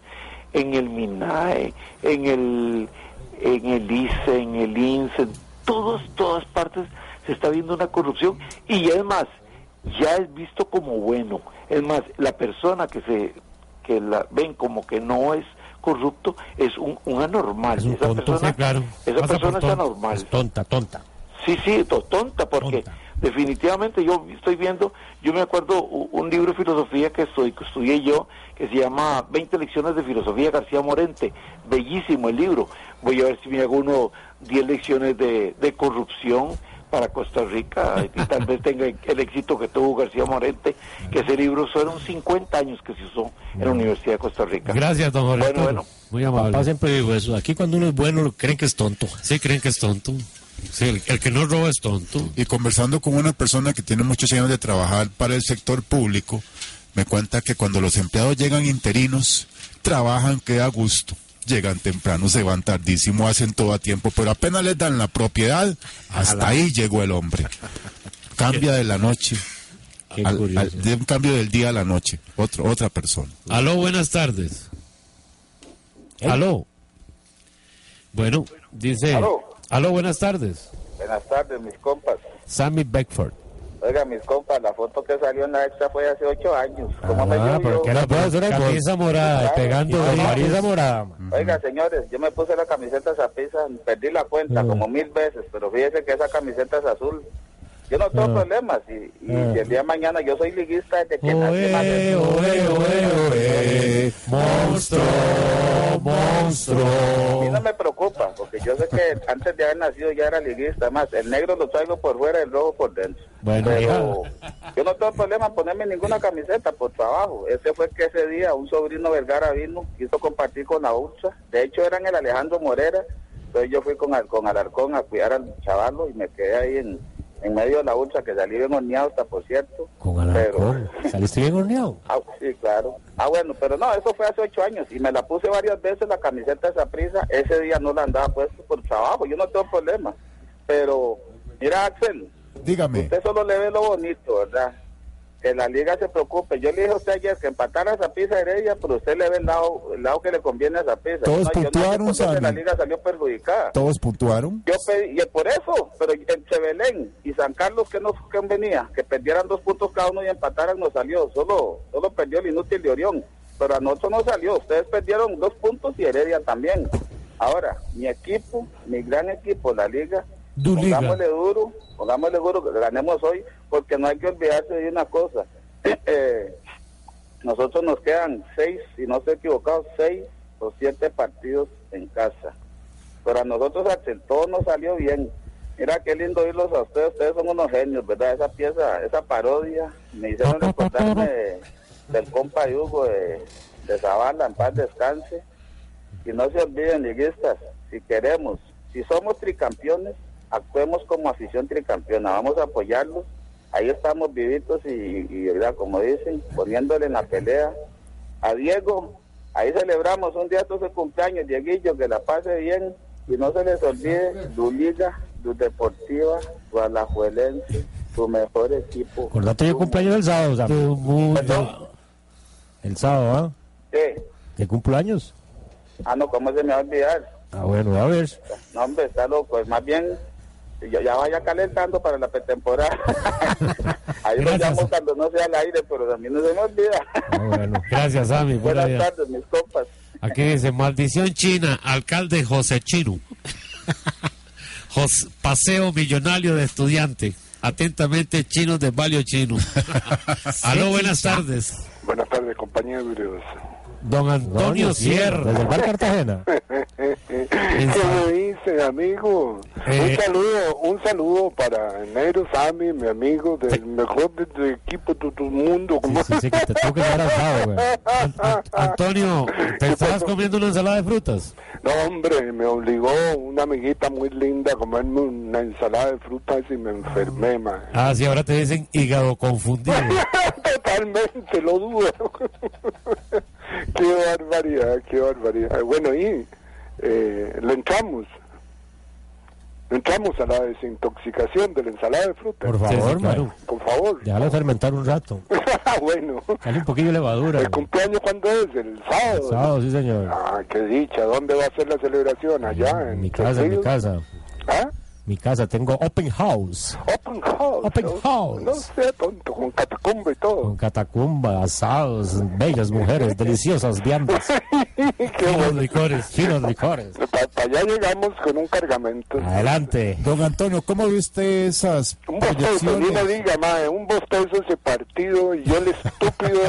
en el MINAE, en el en el ICE, en el INSE, en todas todas partes se está viendo una corrupción y es más, ya es visto como bueno. Es más, la persona que se que la ven como que no es corrupto es un, un anormal. Es un esa tonto, persona, sí, claro. esa Pasa persona. Es tonta, tonta. Sí, sí, to- tonta, porque definitivamente yo estoy viendo, yo me acuerdo un libro de filosofía que, estoy, que estudié yo, que se llama 20 lecciones de filosofía García Morente, bellísimo el libro, voy a ver si me hago uno 10 lecciones de, de corrupción para Costa Rica y tal vez tenga el éxito que tuvo García Morente, que ese libro fueron 50 años que se usó en la Universidad de Costa Rica. Gracias, don Jorge Bueno, bueno. Muy amable. Papá siempre digo eso. Aquí cuando uno es bueno, creen que es tonto. Sí, creen que es tonto. Sí, el, el que no roba es tonto. Y conversando con una persona que tiene muchos años de trabajar para el sector público, me cuenta que cuando los empleados llegan interinos, trabajan que a gusto. Llegan temprano, se van tardísimo, hacen todo a tiempo, pero apenas les dan la propiedad, hasta ahí llegó el hombre. Cambia de la noche, al- al- de un cambio del día a la noche, otro, otra persona. Aló, buenas tardes. Aló. Bueno, dice. Aló. Aló, buenas tardes. Buenas tardes, mis compas. Sammy Beckford. Oiga, mis compas, la foto que salió en la extra fue hace ocho años. ¿Cómo me Ah, llovió? pero que la puede hacer en Camisa morada, Claro. pegando. Marisa morada. Oiga, señores, yo me puse la camiseta Zapisa, perdí la cuenta como mil veces, pero fíjese que esa camiseta es azul. Yo no tengo Ah. problemas. Y, y Ah. si el día de mañana yo soy liguista desde que nací. oe, oe, oe. Monstruo, monstruo. A mí no me preocupa, porque yo sé que antes de haber nacido ya era liguista. Además, el negro lo traigo por fuera y el rojo por dentro. Bueno, Pero yo no tengo problema en ponerme ninguna camiseta por trabajo. Ese fue que ese día un sobrino Vergara vino, quiso compartir con la URSA. De hecho, eran el Alejandro Morera. Entonces yo fui con, con Alarcón a cuidar al chavalo y me quedé ahí en, en medio de la URSA, que salí bien horneado hasta, por cierto. Con Alarcón. ¿Saliste bien horneado? Ah, sí, claro. Ah, bueno, pero no, eso fue hace ocho años y me la puse varias veces la camiseta de esa prisa. Ese día no la andaba puesto por trabajo, yo no tengo problema. Pero, mira, Axel, Dígame. usted solo le ve lo bonito, ¿verdad? Que la liga se preocupe. Yo le dije a usted ayer que empatara esa pizza Heredia, pero usted le ve el lado, el lado que le conviene a esa pizza. Todos no, yo no sé puntuaron, la liga salió perjudicada. Todos puntuaron. Yo pedí, y por eso, pero entre Belén y San Carlos, que nos que venía? Que perdieran dos puntos cada uno y empataran, nos salió. Solo solo perdió el inútil de Orión. Pero a nosotros no salió. Ustedes perdieron dos puntos y Heredia también. Ahora, mi equipo, mi gran equipo, la liga, Du liga. pongámosle duro, pongámosle duro, que ganemos hoy, porque no hay que olvidarse de una cosa. <clears throat> Eh, nosotros nos quedan seis, si no estoy equivocado, seis o siete partidos en casa. Pero a nosotros todo nos salió bien. Mira qué lindo oírlos a ustedes, ustedes son unos genios, ¿verdad? Esa pieza, esa parodia, me hicieron recordarme de- del compa de Hugo de, de Zavala, en paz descanse. Y no se olviden, liguistas, si queremos, si somos tricampeones, actuemos como afición tricampeona, vamos a apoyarlos. Ahí estamos vivitos y, y, ¿verdad? como dicen, poniéndole en la pelea. A Diego, ahí celebramos un día tu cumpleaños, Dieguillo, que la pase bien. Y no se les olvide, tu liga, tu deportiva, tu alajuelense, tu mejor equipo. Acordate yo cumpleaños el sábado, Sam. El sábado, ¿ah? Sí. ¿Qué cumpleaños? Ah, no, ¿cómo se me va a olvidar? Ah, bueno, a ver. No, hombre, está loco. Es más bien, ya, ya vaya calentando para la pretemporada. <laughs> Ahí lo Gracias. llamo cuando no sea al aire, pero mí no se me olvida. Ah, Gracias, Sammy. Buena Buenas tardes, mis compas. Aquí dice, maldición china, alcalde José Chino. <laughs> Jos- paseo millonario de estudiante. Atentamente, chinos de Valio Chino. <laughs> Aló, buenas tardes. Buenas tardes, compañeros. Don Antonio Sierra. Desde el bar Cartagena. <laughs> ¿Qué me dice, amigo? Eh, un saludo, un saludo para Nero Sammy, mi amigo del mejor de- de equipo de tu mundo. como- Sí, que te tengo que asado, güey. Antonio, ¿te estabas comiendo una ensalada de frutas? No, hombre, me obligó una amiguita muy linda a comerme una ensalada de frutas y me enfermé, man. Ah, sí, ahora te dicen hígado confundido. <laughs> Totalmente, lo dudo. <laughs> qué barbaridad, qué barbaridad. Bueno, y eh, le entramos. Le entramos a la desintoxicación de la ensalada de frutas. Por favor, claro. man. Por favor. Déjalo fermentar un rato. <laughs> bueno. Dale un poquillo de levadura. ¿El cumpleaños cuándo es? ¿El sábado? Sábado, sí, señor. Ah, qué dicha. ¿Dónde va a ser la celebración? Allá, en Mi casa, en mi casa. ¿Ah? Mi casa, tengo open house. Open house. Open house. No sea tonto, con catacumba y todo. Con catacumba, asados, bellas mujeres, deliciosas viandas. <laughs> Finos licores. Finos licores. Para allá llegamos con un cargamento. Adelante. Don Antonio, ¿cómo viste esas Un bostezo, ni me diga, mae, un bostezo ese partido y yo el estúpido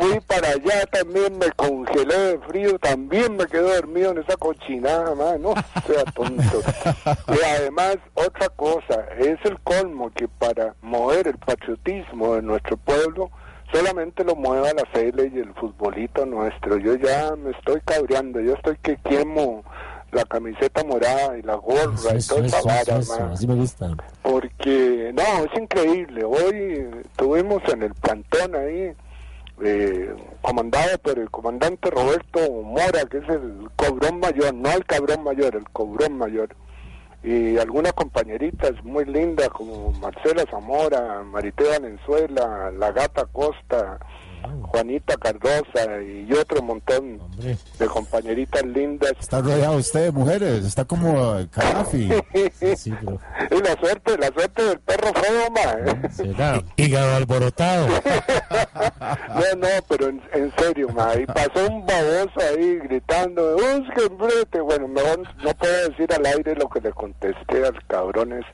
fui para allá también, me congelé de frío, también me quedé dormido en esa cochinada, mae, no sea tonto. <laughs> Y además, otra cosa, es el colmo que para mover el patriotismo de nuestro pueblo, solamente lo mueva la CL y el futbolito nuestro. Yo ya me estoy cabreando, yo estoy que quemo la camiseta morada y la gorra y Eso, toda esa vara, eso, eso. mae Así me gusta. porque no, es increíble. Hoy estuvimos en el plantón ahí, eh, comandado por el comandante Roberto Mora, que es el cobrón mayor, no el cabrón mayor, el cobrón mayor. Y algunas compañeritas muy lindas como Marcela Zamora, Marité Valenzuela, La Gata Costa, Juanita Cardosa y otro montón de compañeritas lindas. Está rodeado usted de mujeres, está como eh, Gaddafi. Y la suerte, la suerte del perro feo, ma. Hígado alborotado. <laughs> No, no, pero en, en serio, ma. Y pasó un baboso ahí gritando, busquen brete. Bueno, mejor no puedo decir al aire lo que le contesté al cabrón es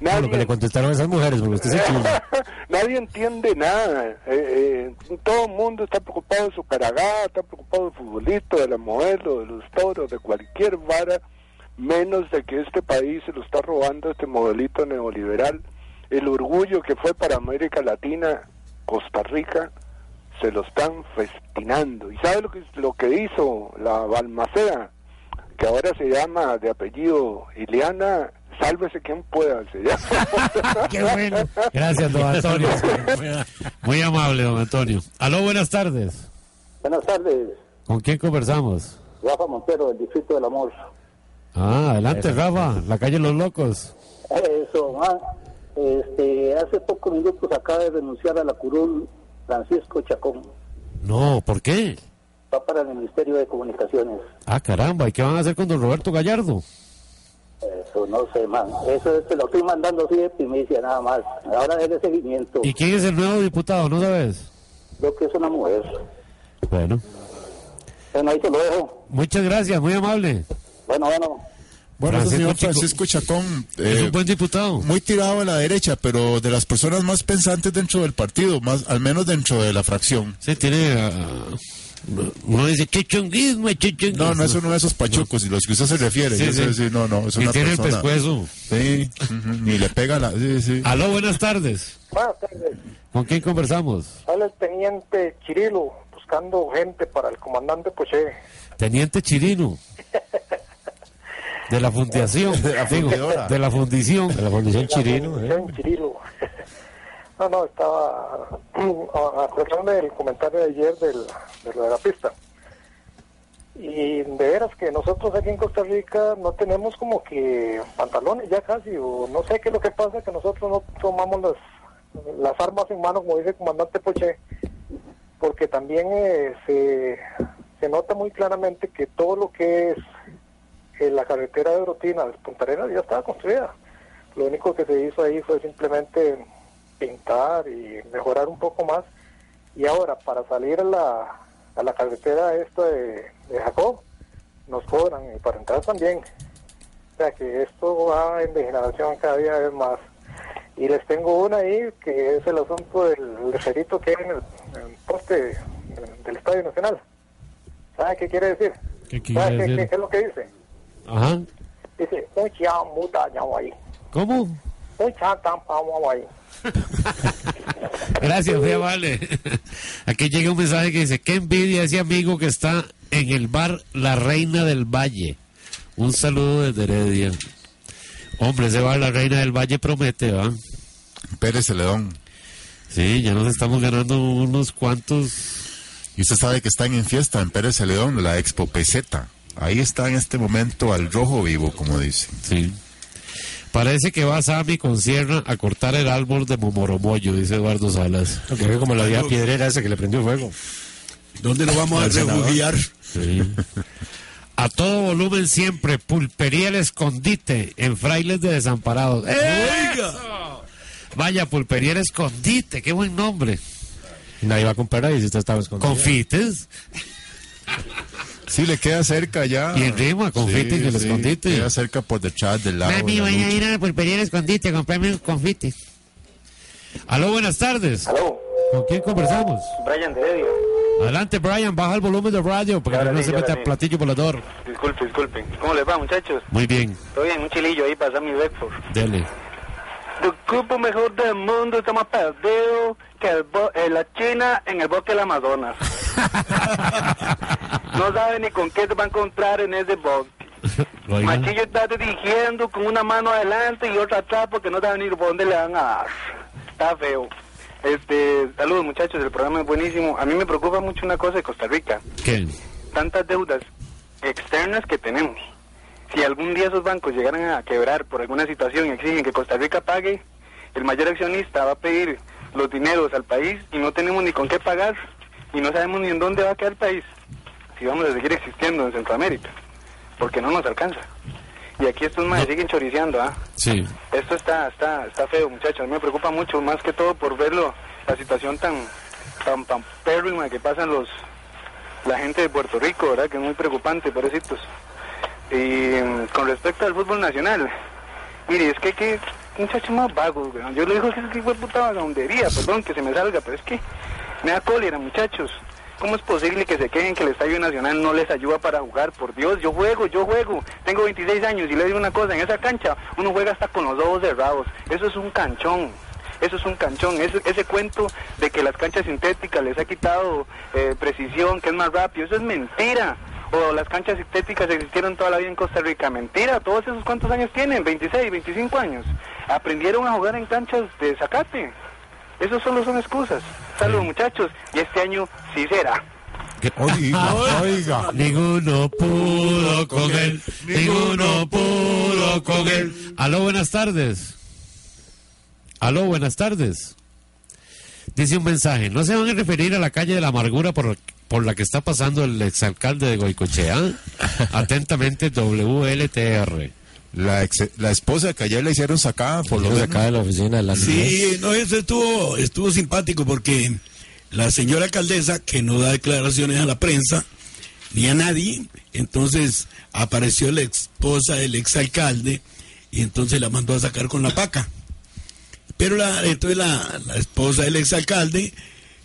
Por lo que le contestaron a esas mujeres, porque usted se chisma. <laughs> Nadie entiende nada. Eh, eh, todo el mundo está preocupado de su caragada, está preocupado del futbolito, de la modelo, de los toros, de cualquier vara, menos de que este país se lo está robando este modelito neoliberal. El orgullo que fue para América Latina, Costa Rica, se lo están festinando. ¿Y sabe lo que, lo que hizo la Balmaceda? Que ahora se llama de apellido Ileana, sálvese quien pueda, se llama. <laughs> Qué bueno. Gracias, don Antonio. Muy amable, don Antonio. Aló, buenas tardes. Buenas tardes, ¿Con quién conversamos? Rafa Montero, del Distrito del Amor. Ah, adelante, Rafa. La calle Los Locos. Eso, man. Este, hace pocos minutos acaba de renunciar a la curul Francisco Chacón. No, ¿por qué? Va para el Ministerio de Comunicaciones. Ah, caramba. ¿Y qué van a hacer con don Roberto Gallardo? Eso no sé, man. Eso te lo estoy mandando así de primicia nada más. Ahora es de seguimiento. ¿Y quién es el nuevo diputado? ¿No sabes? Creo que es una mujer. Bueno. Bueno, ahí te lo dejo. Muchas gracias, muy amable. Bueno, bueno. Bueno, Francisco señor Francisco Chacón. Es eh, un buen diputado. Muy tirado a la derecha, pero de las personas más pensantes dentro del partido, más al menos dentro de la fracción. Sí, tiene. ah, uno dice chichonguismo, chichonguismo. No, no es uno de esos pachucos, y los que usted se refiere. Sí, sé, sí. sí, no, no, es Y una tiene el persona. pescuezo. Sí, ni le pega la. Sí, sí. Aló, buenas tardes. Buenas tardes. ¿Con quién conversamos? Habla el teniente Chirilo buscando gente para el comandante Poché. Teniente Chirino. De la fundación. <laughs> De la fundición. De la fundición Chirino. ¿eh? Chirilo. No, no, estaba <clears throat> acordándome del comentario de ayer del, de lo de la pista. Y de veras que nosotros aquí en Costa Rica no tenemos como que pantalones ya casi, o no sé qué es lo que pasa, que nosotros no tomamos las, las armas en mano, como dice el comandante Poché, porque también eh, se, se nota muy claramente que todo lo que es eh, la carretera de Brotina, de Punta Arenas, ya estaba construida. Lo único que se hizo ahí fue simplemente pintar y mejorar un poco más. Y ahora, para salir a la, a la carretera esta de, de Jacob, nos cobran y para entrar también. O sea que esto va en degeneración cada día vez más. Y les tengo una ahí, que es el asunto del lejerito que hay en el, en el poste del, Estadio Nacional. ¿Sabe qué quiere decir? ¿Qué quiere ¿Sabe qué- decir? qué- qué es lo que dice? Ajá. Dice, un ahí. ¿Cómo? Gracias, muy amable. Aquí llega un mensaje que dice, qué envidia ese amigo que está en el bar La Reina del Valle. Un saludo desde Heredia. Hombre, ese bar La Reina del Valle promete, ¿va? Pérez Celedón. Sí, ya nos estamos ganando unos cuantos... Y usted sabe que están en fiesta en Pérez Celedón, la Expo Peseta. Ahí está en este momento al rojo vivo, como dice. Sí. Parece que va Sammy con sierra a cortar el árbol de Momoromoyo, dice Eduardo Salas. Que fue como la vieja piedrera esa que le prendió fuego. ¿Dónde lo vamos a refugiar? Sí. A todo volumen siempre, Pulpería El Escondite, en Frailes de Desamparados. ¡Eso! Vaya, Pulpería El Escondite, qué buen nombre. Nadie va a comprar ahí si usted estaba escondido. Confites. Sí, le queda cerca ya. Y en rima, confite en el escondite. Queda cerca por detrás del lado. Mami, de la voy a lucha. ir a la pulpería del escondite a comprarme un confite. Aló, buenas tardes. Aló. ¿Con quién conversamos? Brian de Heredia. Adelante, Brian, baja el volumen de radio porque Ahora no sí, se ahora mete sí. a platillo volador. Disculpe, disculpen. ¿Cómo les va, muchachos? Muy bien, Todo bien, un chilillo ahí para mi Bedford. dele. El grupo mejor del mundo está más perdido que el bo- eh, la China en el bosque del Amazonas. <laughs> no sabe ni con qué se va a encontrar en ese. <laughs> Oiga. Machillo está dirigiendo con una mano adelante y otra atrás porque no sabe ni por dónde le van a dar. Está feo. Este, saludos muchachos, el programa es buenísimo. A mí me preocupa mucho una cosa de Costa Rica. ¿Qué? Tantas deudas externas que tenemos. Si algún día esos bancos llegaran a quebrar por alguna situación y exigen que Costa Rica pague, el mayor accionista va a pedir los dineros al país y no tenemos ni con qué pagar y no sabemos ni en dónde va a quedar el país si vamos a seguir existiendo en Centroamérica, porque no nos alcanza. Y aquí estos más siguen choriceando, ¿ah? Sí. Esto está, está, está feo, muchachos. Me preocupa mucho, más que todo por verlo, la situación tan, tan, tan pérrima que pasan los, la gente de Puerto Rico, ¿verdad? Que es muy preocupante, pobrecitos. Y mm, con respecto al fútbol nacional, mire, es que hay que muchachos más vagos, weón. Yo le digo que es que fue puta vagabundería, perdón que se me salga, pero es que me da cólera, muchachos. ¿Cómo es posible que se quejen que el Estadio Nacional no les ayuda para jugar? Por Dios, yo juego, yo juego. Tengo 26 años y le digo una cosa, en esa cancha uno juega hasta con los ojos cerrados. Eso es un canchón. Eso es un canchón. Ese, ese cuento de que las canchas sintéticas les ha quitado eh, precisión, que es más rápido, eso es mentira. O las canchas sintéticas existieron toda la vida en Costa Rica. Mentira, todos esos cuántos años tienen, 26, 25 años. Aprendieron a jugar en canchas de zacate. Esos solo son excusas. Saludos muchachos, y este año sí será. Oiga, <laughs> oiga. Ninguno pudo con él, ninguno pudo con él. Aló, buenas tardes. Aló, buenas tardes. Dice un mensaje, ¿no se van a referir a la calle de la amargura por, por la que está pasando el exalcalde de Goicochea? <laughs> Atentamente, WLTR. La, ex- la esposa que ayer le hicieron sacada por lo acá de la oficina de la Sí, no, eso estuvo, estuvo simpático porque la señora alcaldesa, que no da declaraciones a la prensa, ni a nadie, entonces apareció la esposa del exalcalde y entonces la mandó a sacar con la paca. Pero la, entonces la, la esposa del exalcalde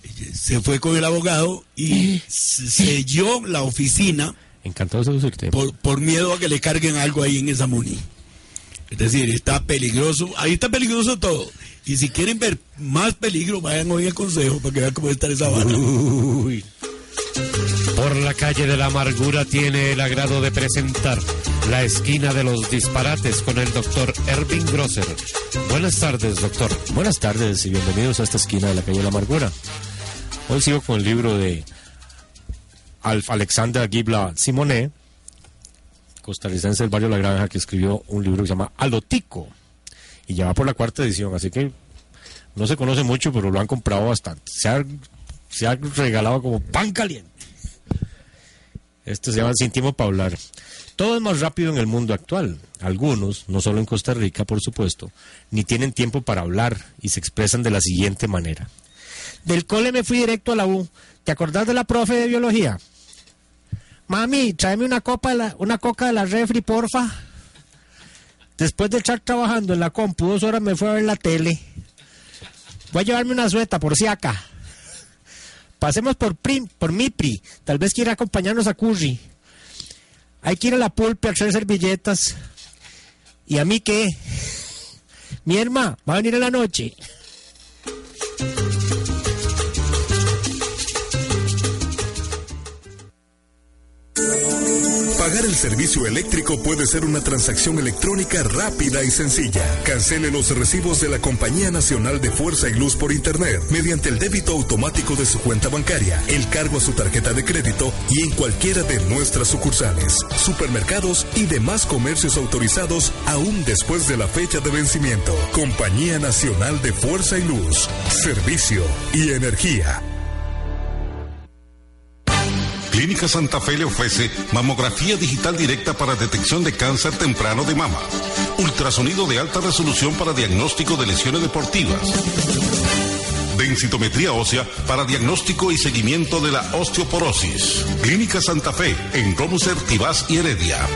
eh, se fue con el abogado y se- selló la oficina Encantado de seducirte. por, por miedo a que le carguen algo ahí en esa muni. Es decir, está peligroso, ahí está peligroso todo. Y si quieren ver más peligro, vayan hoy al consejo para que vean cómo está esa vara. Por la calle de la amargura tiene el agrado de presentar la esquina de los disparates con el doctor Ervin Grosser. Buenas tardes, doctor. Buenas tardes y bienvenidos a esta esquina de la calle de la amargura. Hoy sigo con el libro de Alexander Gibla Simonet, costarricense del barrio La Granja, que escribió un libro que se llama Alotico. Y ya va por la cuarta edición, así que no se conoce mucho, pero lo han comprado bastante. Se ha, se ha regalado como pan caliente. Esto se llama Sin tiempo para hablar. Todo es más rápido en el mundo actual. Algunos, no solo en Costa Rica, por supuesto, ni tienen tiempo para hablar y se expresan de la siguiente manera. Del cole me fui directo a la U. ¿Te acordás de la profe de biología? Mami, tráeme una copa la- una coca de la refri, porfa. Después de estar trabajando en la compu dos horas me fui a ver la tele. Voy a llevarme una sueta por si acá. Pasemos por Prim, por Mipri. Tal vez quiera acompañarnos a Curry. Hay que ir a la pulpe a hacer servilletas. ¿Y a mí qué? Mi herma va a venir en la noche. Pagar el servicio eléctrico puede ser una transacción electrónica rápida y sencilla. Cancele los recibos de la Compañía Nacional de Fuerza y Luz por Internet mediante el débito automático de su cuenta bancaria, el cargo a su tarjeta de crédito y en cualquiera de nuestras sucursales, supermercados y demás comercios autorizados aún después de la fecha de vencimiento. Compañía Nacional de Fuerza y Luz, Servicio y Energía. Clínica Santa Fe le ofrece mamografía digital directa para detección de cáncer temprano de mama, ultrasonido de alta resolución para diagnóstico de lesiones deportivas, densitometría ósea para diagnóstico y seguimiento de la osteoporosis. Clínica Santa Fe en Romuser, Tibás y Heredia.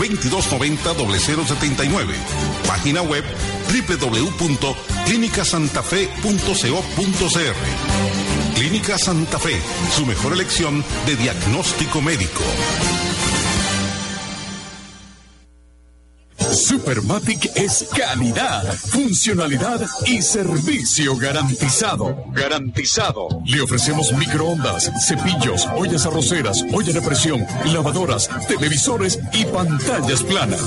2290-0079. Página web www.clinicasantafe.co.cr. Clínica Santa Fe, su mejor elección de diagnóstico médico. Supermatic es calidad, funcionalidad y servicio garantizado. Garantizado. Le ofrecemos microondas, cepillos, ollas arroceras, olla de presión, lavadoras, televisores y pantallas planas.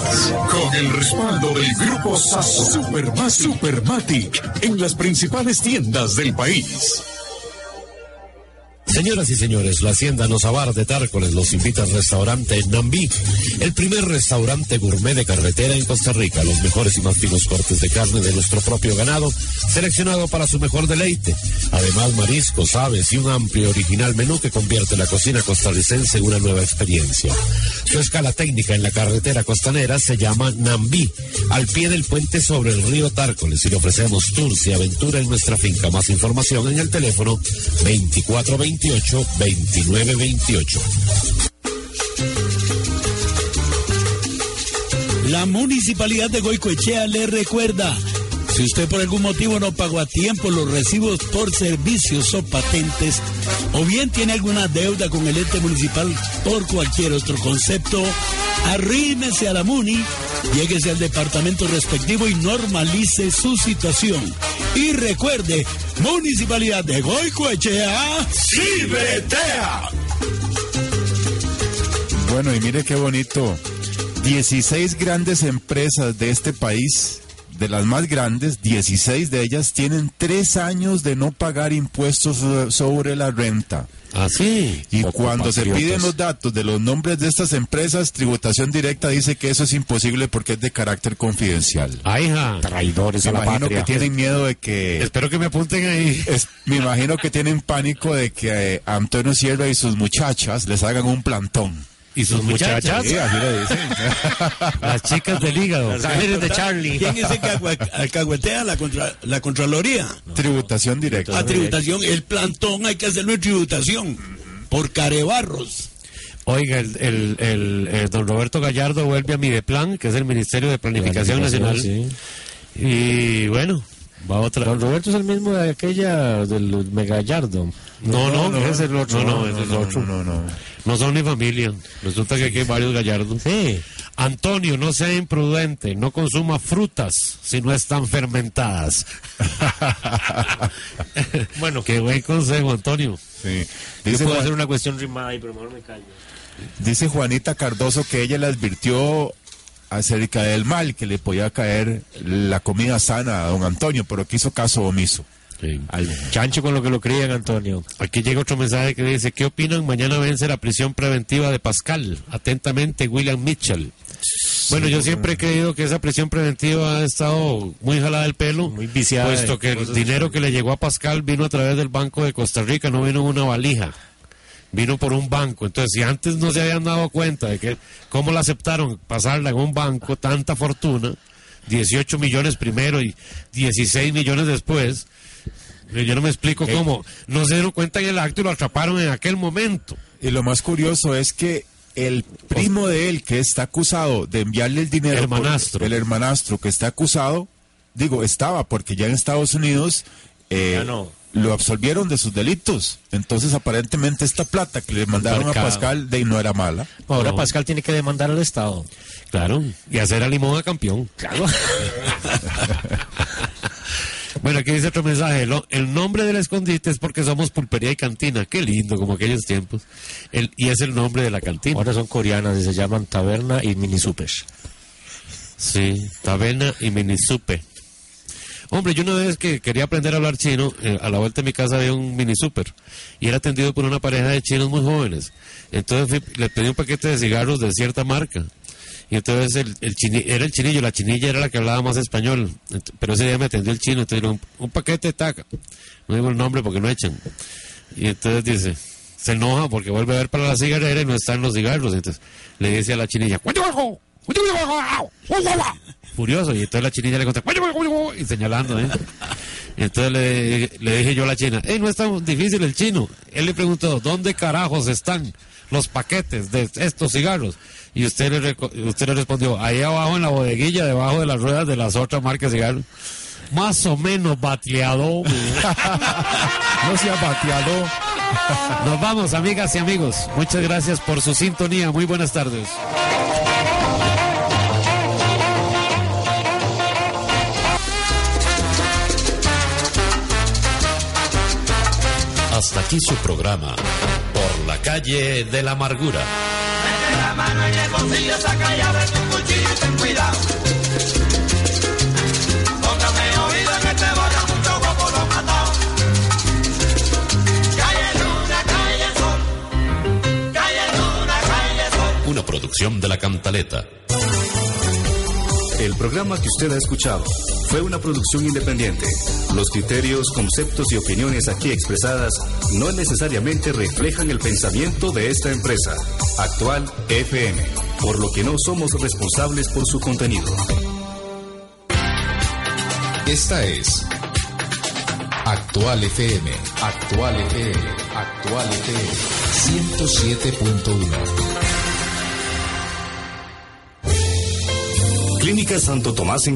Con el respaldo del grupo SAS Superma- Supermatic en las principales tiendas del país. Señoras y señores, la Hacienda Nozabar de Tárcoles los invita al restaurante Nambí, el primer restaurante gourmet de carretera en Costa Rica. Los mejores y más finos cortes de carne de nuestro propio ganado, seleccionado para su mejor deleite. Además, mariscos, aves y un amplio original menú que convierte la cocina costarricense en una nueva experiencia. Su escala técnica en la carretera costanera se llama Nambí, al pie del puente sobre el río Tárcoles y le ofrecemos tours y aventura en nuestra finca. Más información en el teléfono 2428-2928. La municipalidad de Goicoechea le recuerda, Si usted por algún motivo no pagó a tiempo los recibos por servicios o patentes, o bien tiene alguna deuda con el ente municipal por cualquier otro concepto, arrímese a la MUNI, lléguese al departamento respectivo y normalice su situación. Y recuerde, Municipalidad de Goicoechea, ¡Cibetea! Bueno, y mire qué bonito. 16 grandes empresas de este país, de las más grandes, 16 de ellas tienen tres años de no pagar impuestos so- sobre la renta. Así. Y cuando se piden los datos de los nombres de estas empresas, Tributación Directa dice que eso es imposible porque es de carácter confidencial. Ah, hija. Traidores Me a la imagino patria. que tienen miedo de que... Espero que me apunten ahí. Es- me imagino que tienen pánico de que eh, Antonio Sierra y sus muchachas les hagan un plantón. ¿Y sus muchachas? Sí, así le dicen. <laughs> Las chicas del hígado. Las mujeres de Charlie. ¿Quién es el que alcahuetea la, contra, la Contraloría? Tributación Directa. A tributación, el plantón hay que hacerlo en tributación, por carebarros. Oiga, el, el, el, eh, don Roberto Gallardo vuelve a Mideplan, que es el Ministerio de Planificación Nacional. Sí. Y bueno, va otra. Don Roberto es el mismo de aquella del Megallardo. No, no, ese es el otro. No, no, ese es otro. No, no, no. No son ni familia. Resulta que aquí hay varios gallardos. Sí. Antonio, no sea imprudente, no consuma frutas si no están fermentadas. <laughs> bueno, qué buen consejo, Antonio. Sí. Dice, puedo hacer una cuestión rimada ahí, pero mejor me callo. dice Juanita Cardoso que ella le advirtió acerca del mal que le podía caer la comida sana a don Antonio, pero que hizo caso omiso. Al chancho con lo que lo crían, Antonio. Aquí llega otro mensaje que dice, ¿qué opinan? Mañana vence la prisión preventiva de Pascal. Atentamente, William Mitchell. Bueno, yo siempre he creído que esa prisión preventiva ha estado muy jalada del pelo, Muy viciada puesto que el dinero que le llegó a Pascal vino a través del Banco de Costa Rica, no vino en una valija, vino por un banco. Entonces, si antes no se habían dado cuenta de que cómo la aceptaron pasarla en un banco, tanta fortuna, 18 millones primero y 16 millones después, eh, yo no me explico cómo. No se dieron cuenta en el acto y lo atraparon en aquel momento. Y lo más curioso es que el primo de él que está acusado de enviarle el dinero, por- Hermanastro. el hermanastro que está acusado, digo, estaba porque ya en Estados Unidos eh, Ya no. Lo absolvieron de sus delitos. Entonces, aparentemente, esta plata que le mandaron a Pascal de no era mala. Ahora No. Pascal tiene que demandar al Estado. Claro, y hacer a Limón a campeón. Claro. <laughs> Bueno, aquí dice otro mensaje. lo- el nombre del escondite es porque somos pulpería y cantina. Qué lindo, como aquellos tiempos. El, y es el nombre de la cantina. Ahora son coreanas y se llaman Taberna y Mini Super. Sí, Taberna y Minisupe. Hombre, yo una vez que quería aprender a hablar chino, eh, a la vuelta de mi casa había un mini super y era atendido por una pareja de chinos muy jóvenes. Entonces le pedí un paquete de cigarros de cierta marca. Y entonces el, el chini- era el chinillo, la chinilla era la que hablaba más español. Pero ese día me atendió el chino, entonces un, un paquete de taca. No digo el nombre porque no echan. Y entonces dice, se enoja porque vuelve a ver para la cigarrera y no están los cigarros. Entonces le dice a la chinilla, furioso. Y entonces la chinilla le contesta, y señalando, ¿eh? Entonces le, dije yo a la china, no es tan difícil el chino. Él le preguntó, ¿dónde carajos están los paquetes de estos cigarros? Y usted le, usted le respondió, ahí abajo en la bodeguilla, debajo de las ruedas de las otras marcas de cigarros. Más o menos bateado. <laughs> no se ha bateado. Nos vamos, amigas y amigos. Muchas gracias por su sintonía. Muy buenas tardes. Hasta aquí su programa. Por la calle de la amargura. Mete la mano en el bolsillo, saca tu cuchillo y ten cuidado. Póngame oído en este barrio, mucho guapo lo matado. Calle luna, calle sol. Calle luna, calle sol. Una producción de la Cantaleta. El programa que usted ha escuchado fue una producción independiente. Los criterios, conceptos y opiniones aquí expresadas no necesariamente reflejan el pensamiento de esta empresa, Actual FM, por lo que no somos responsables por su contenido. Esta es Actual FM. Actual FM. Actual FM. 107.1. Clínica Santo Tomás en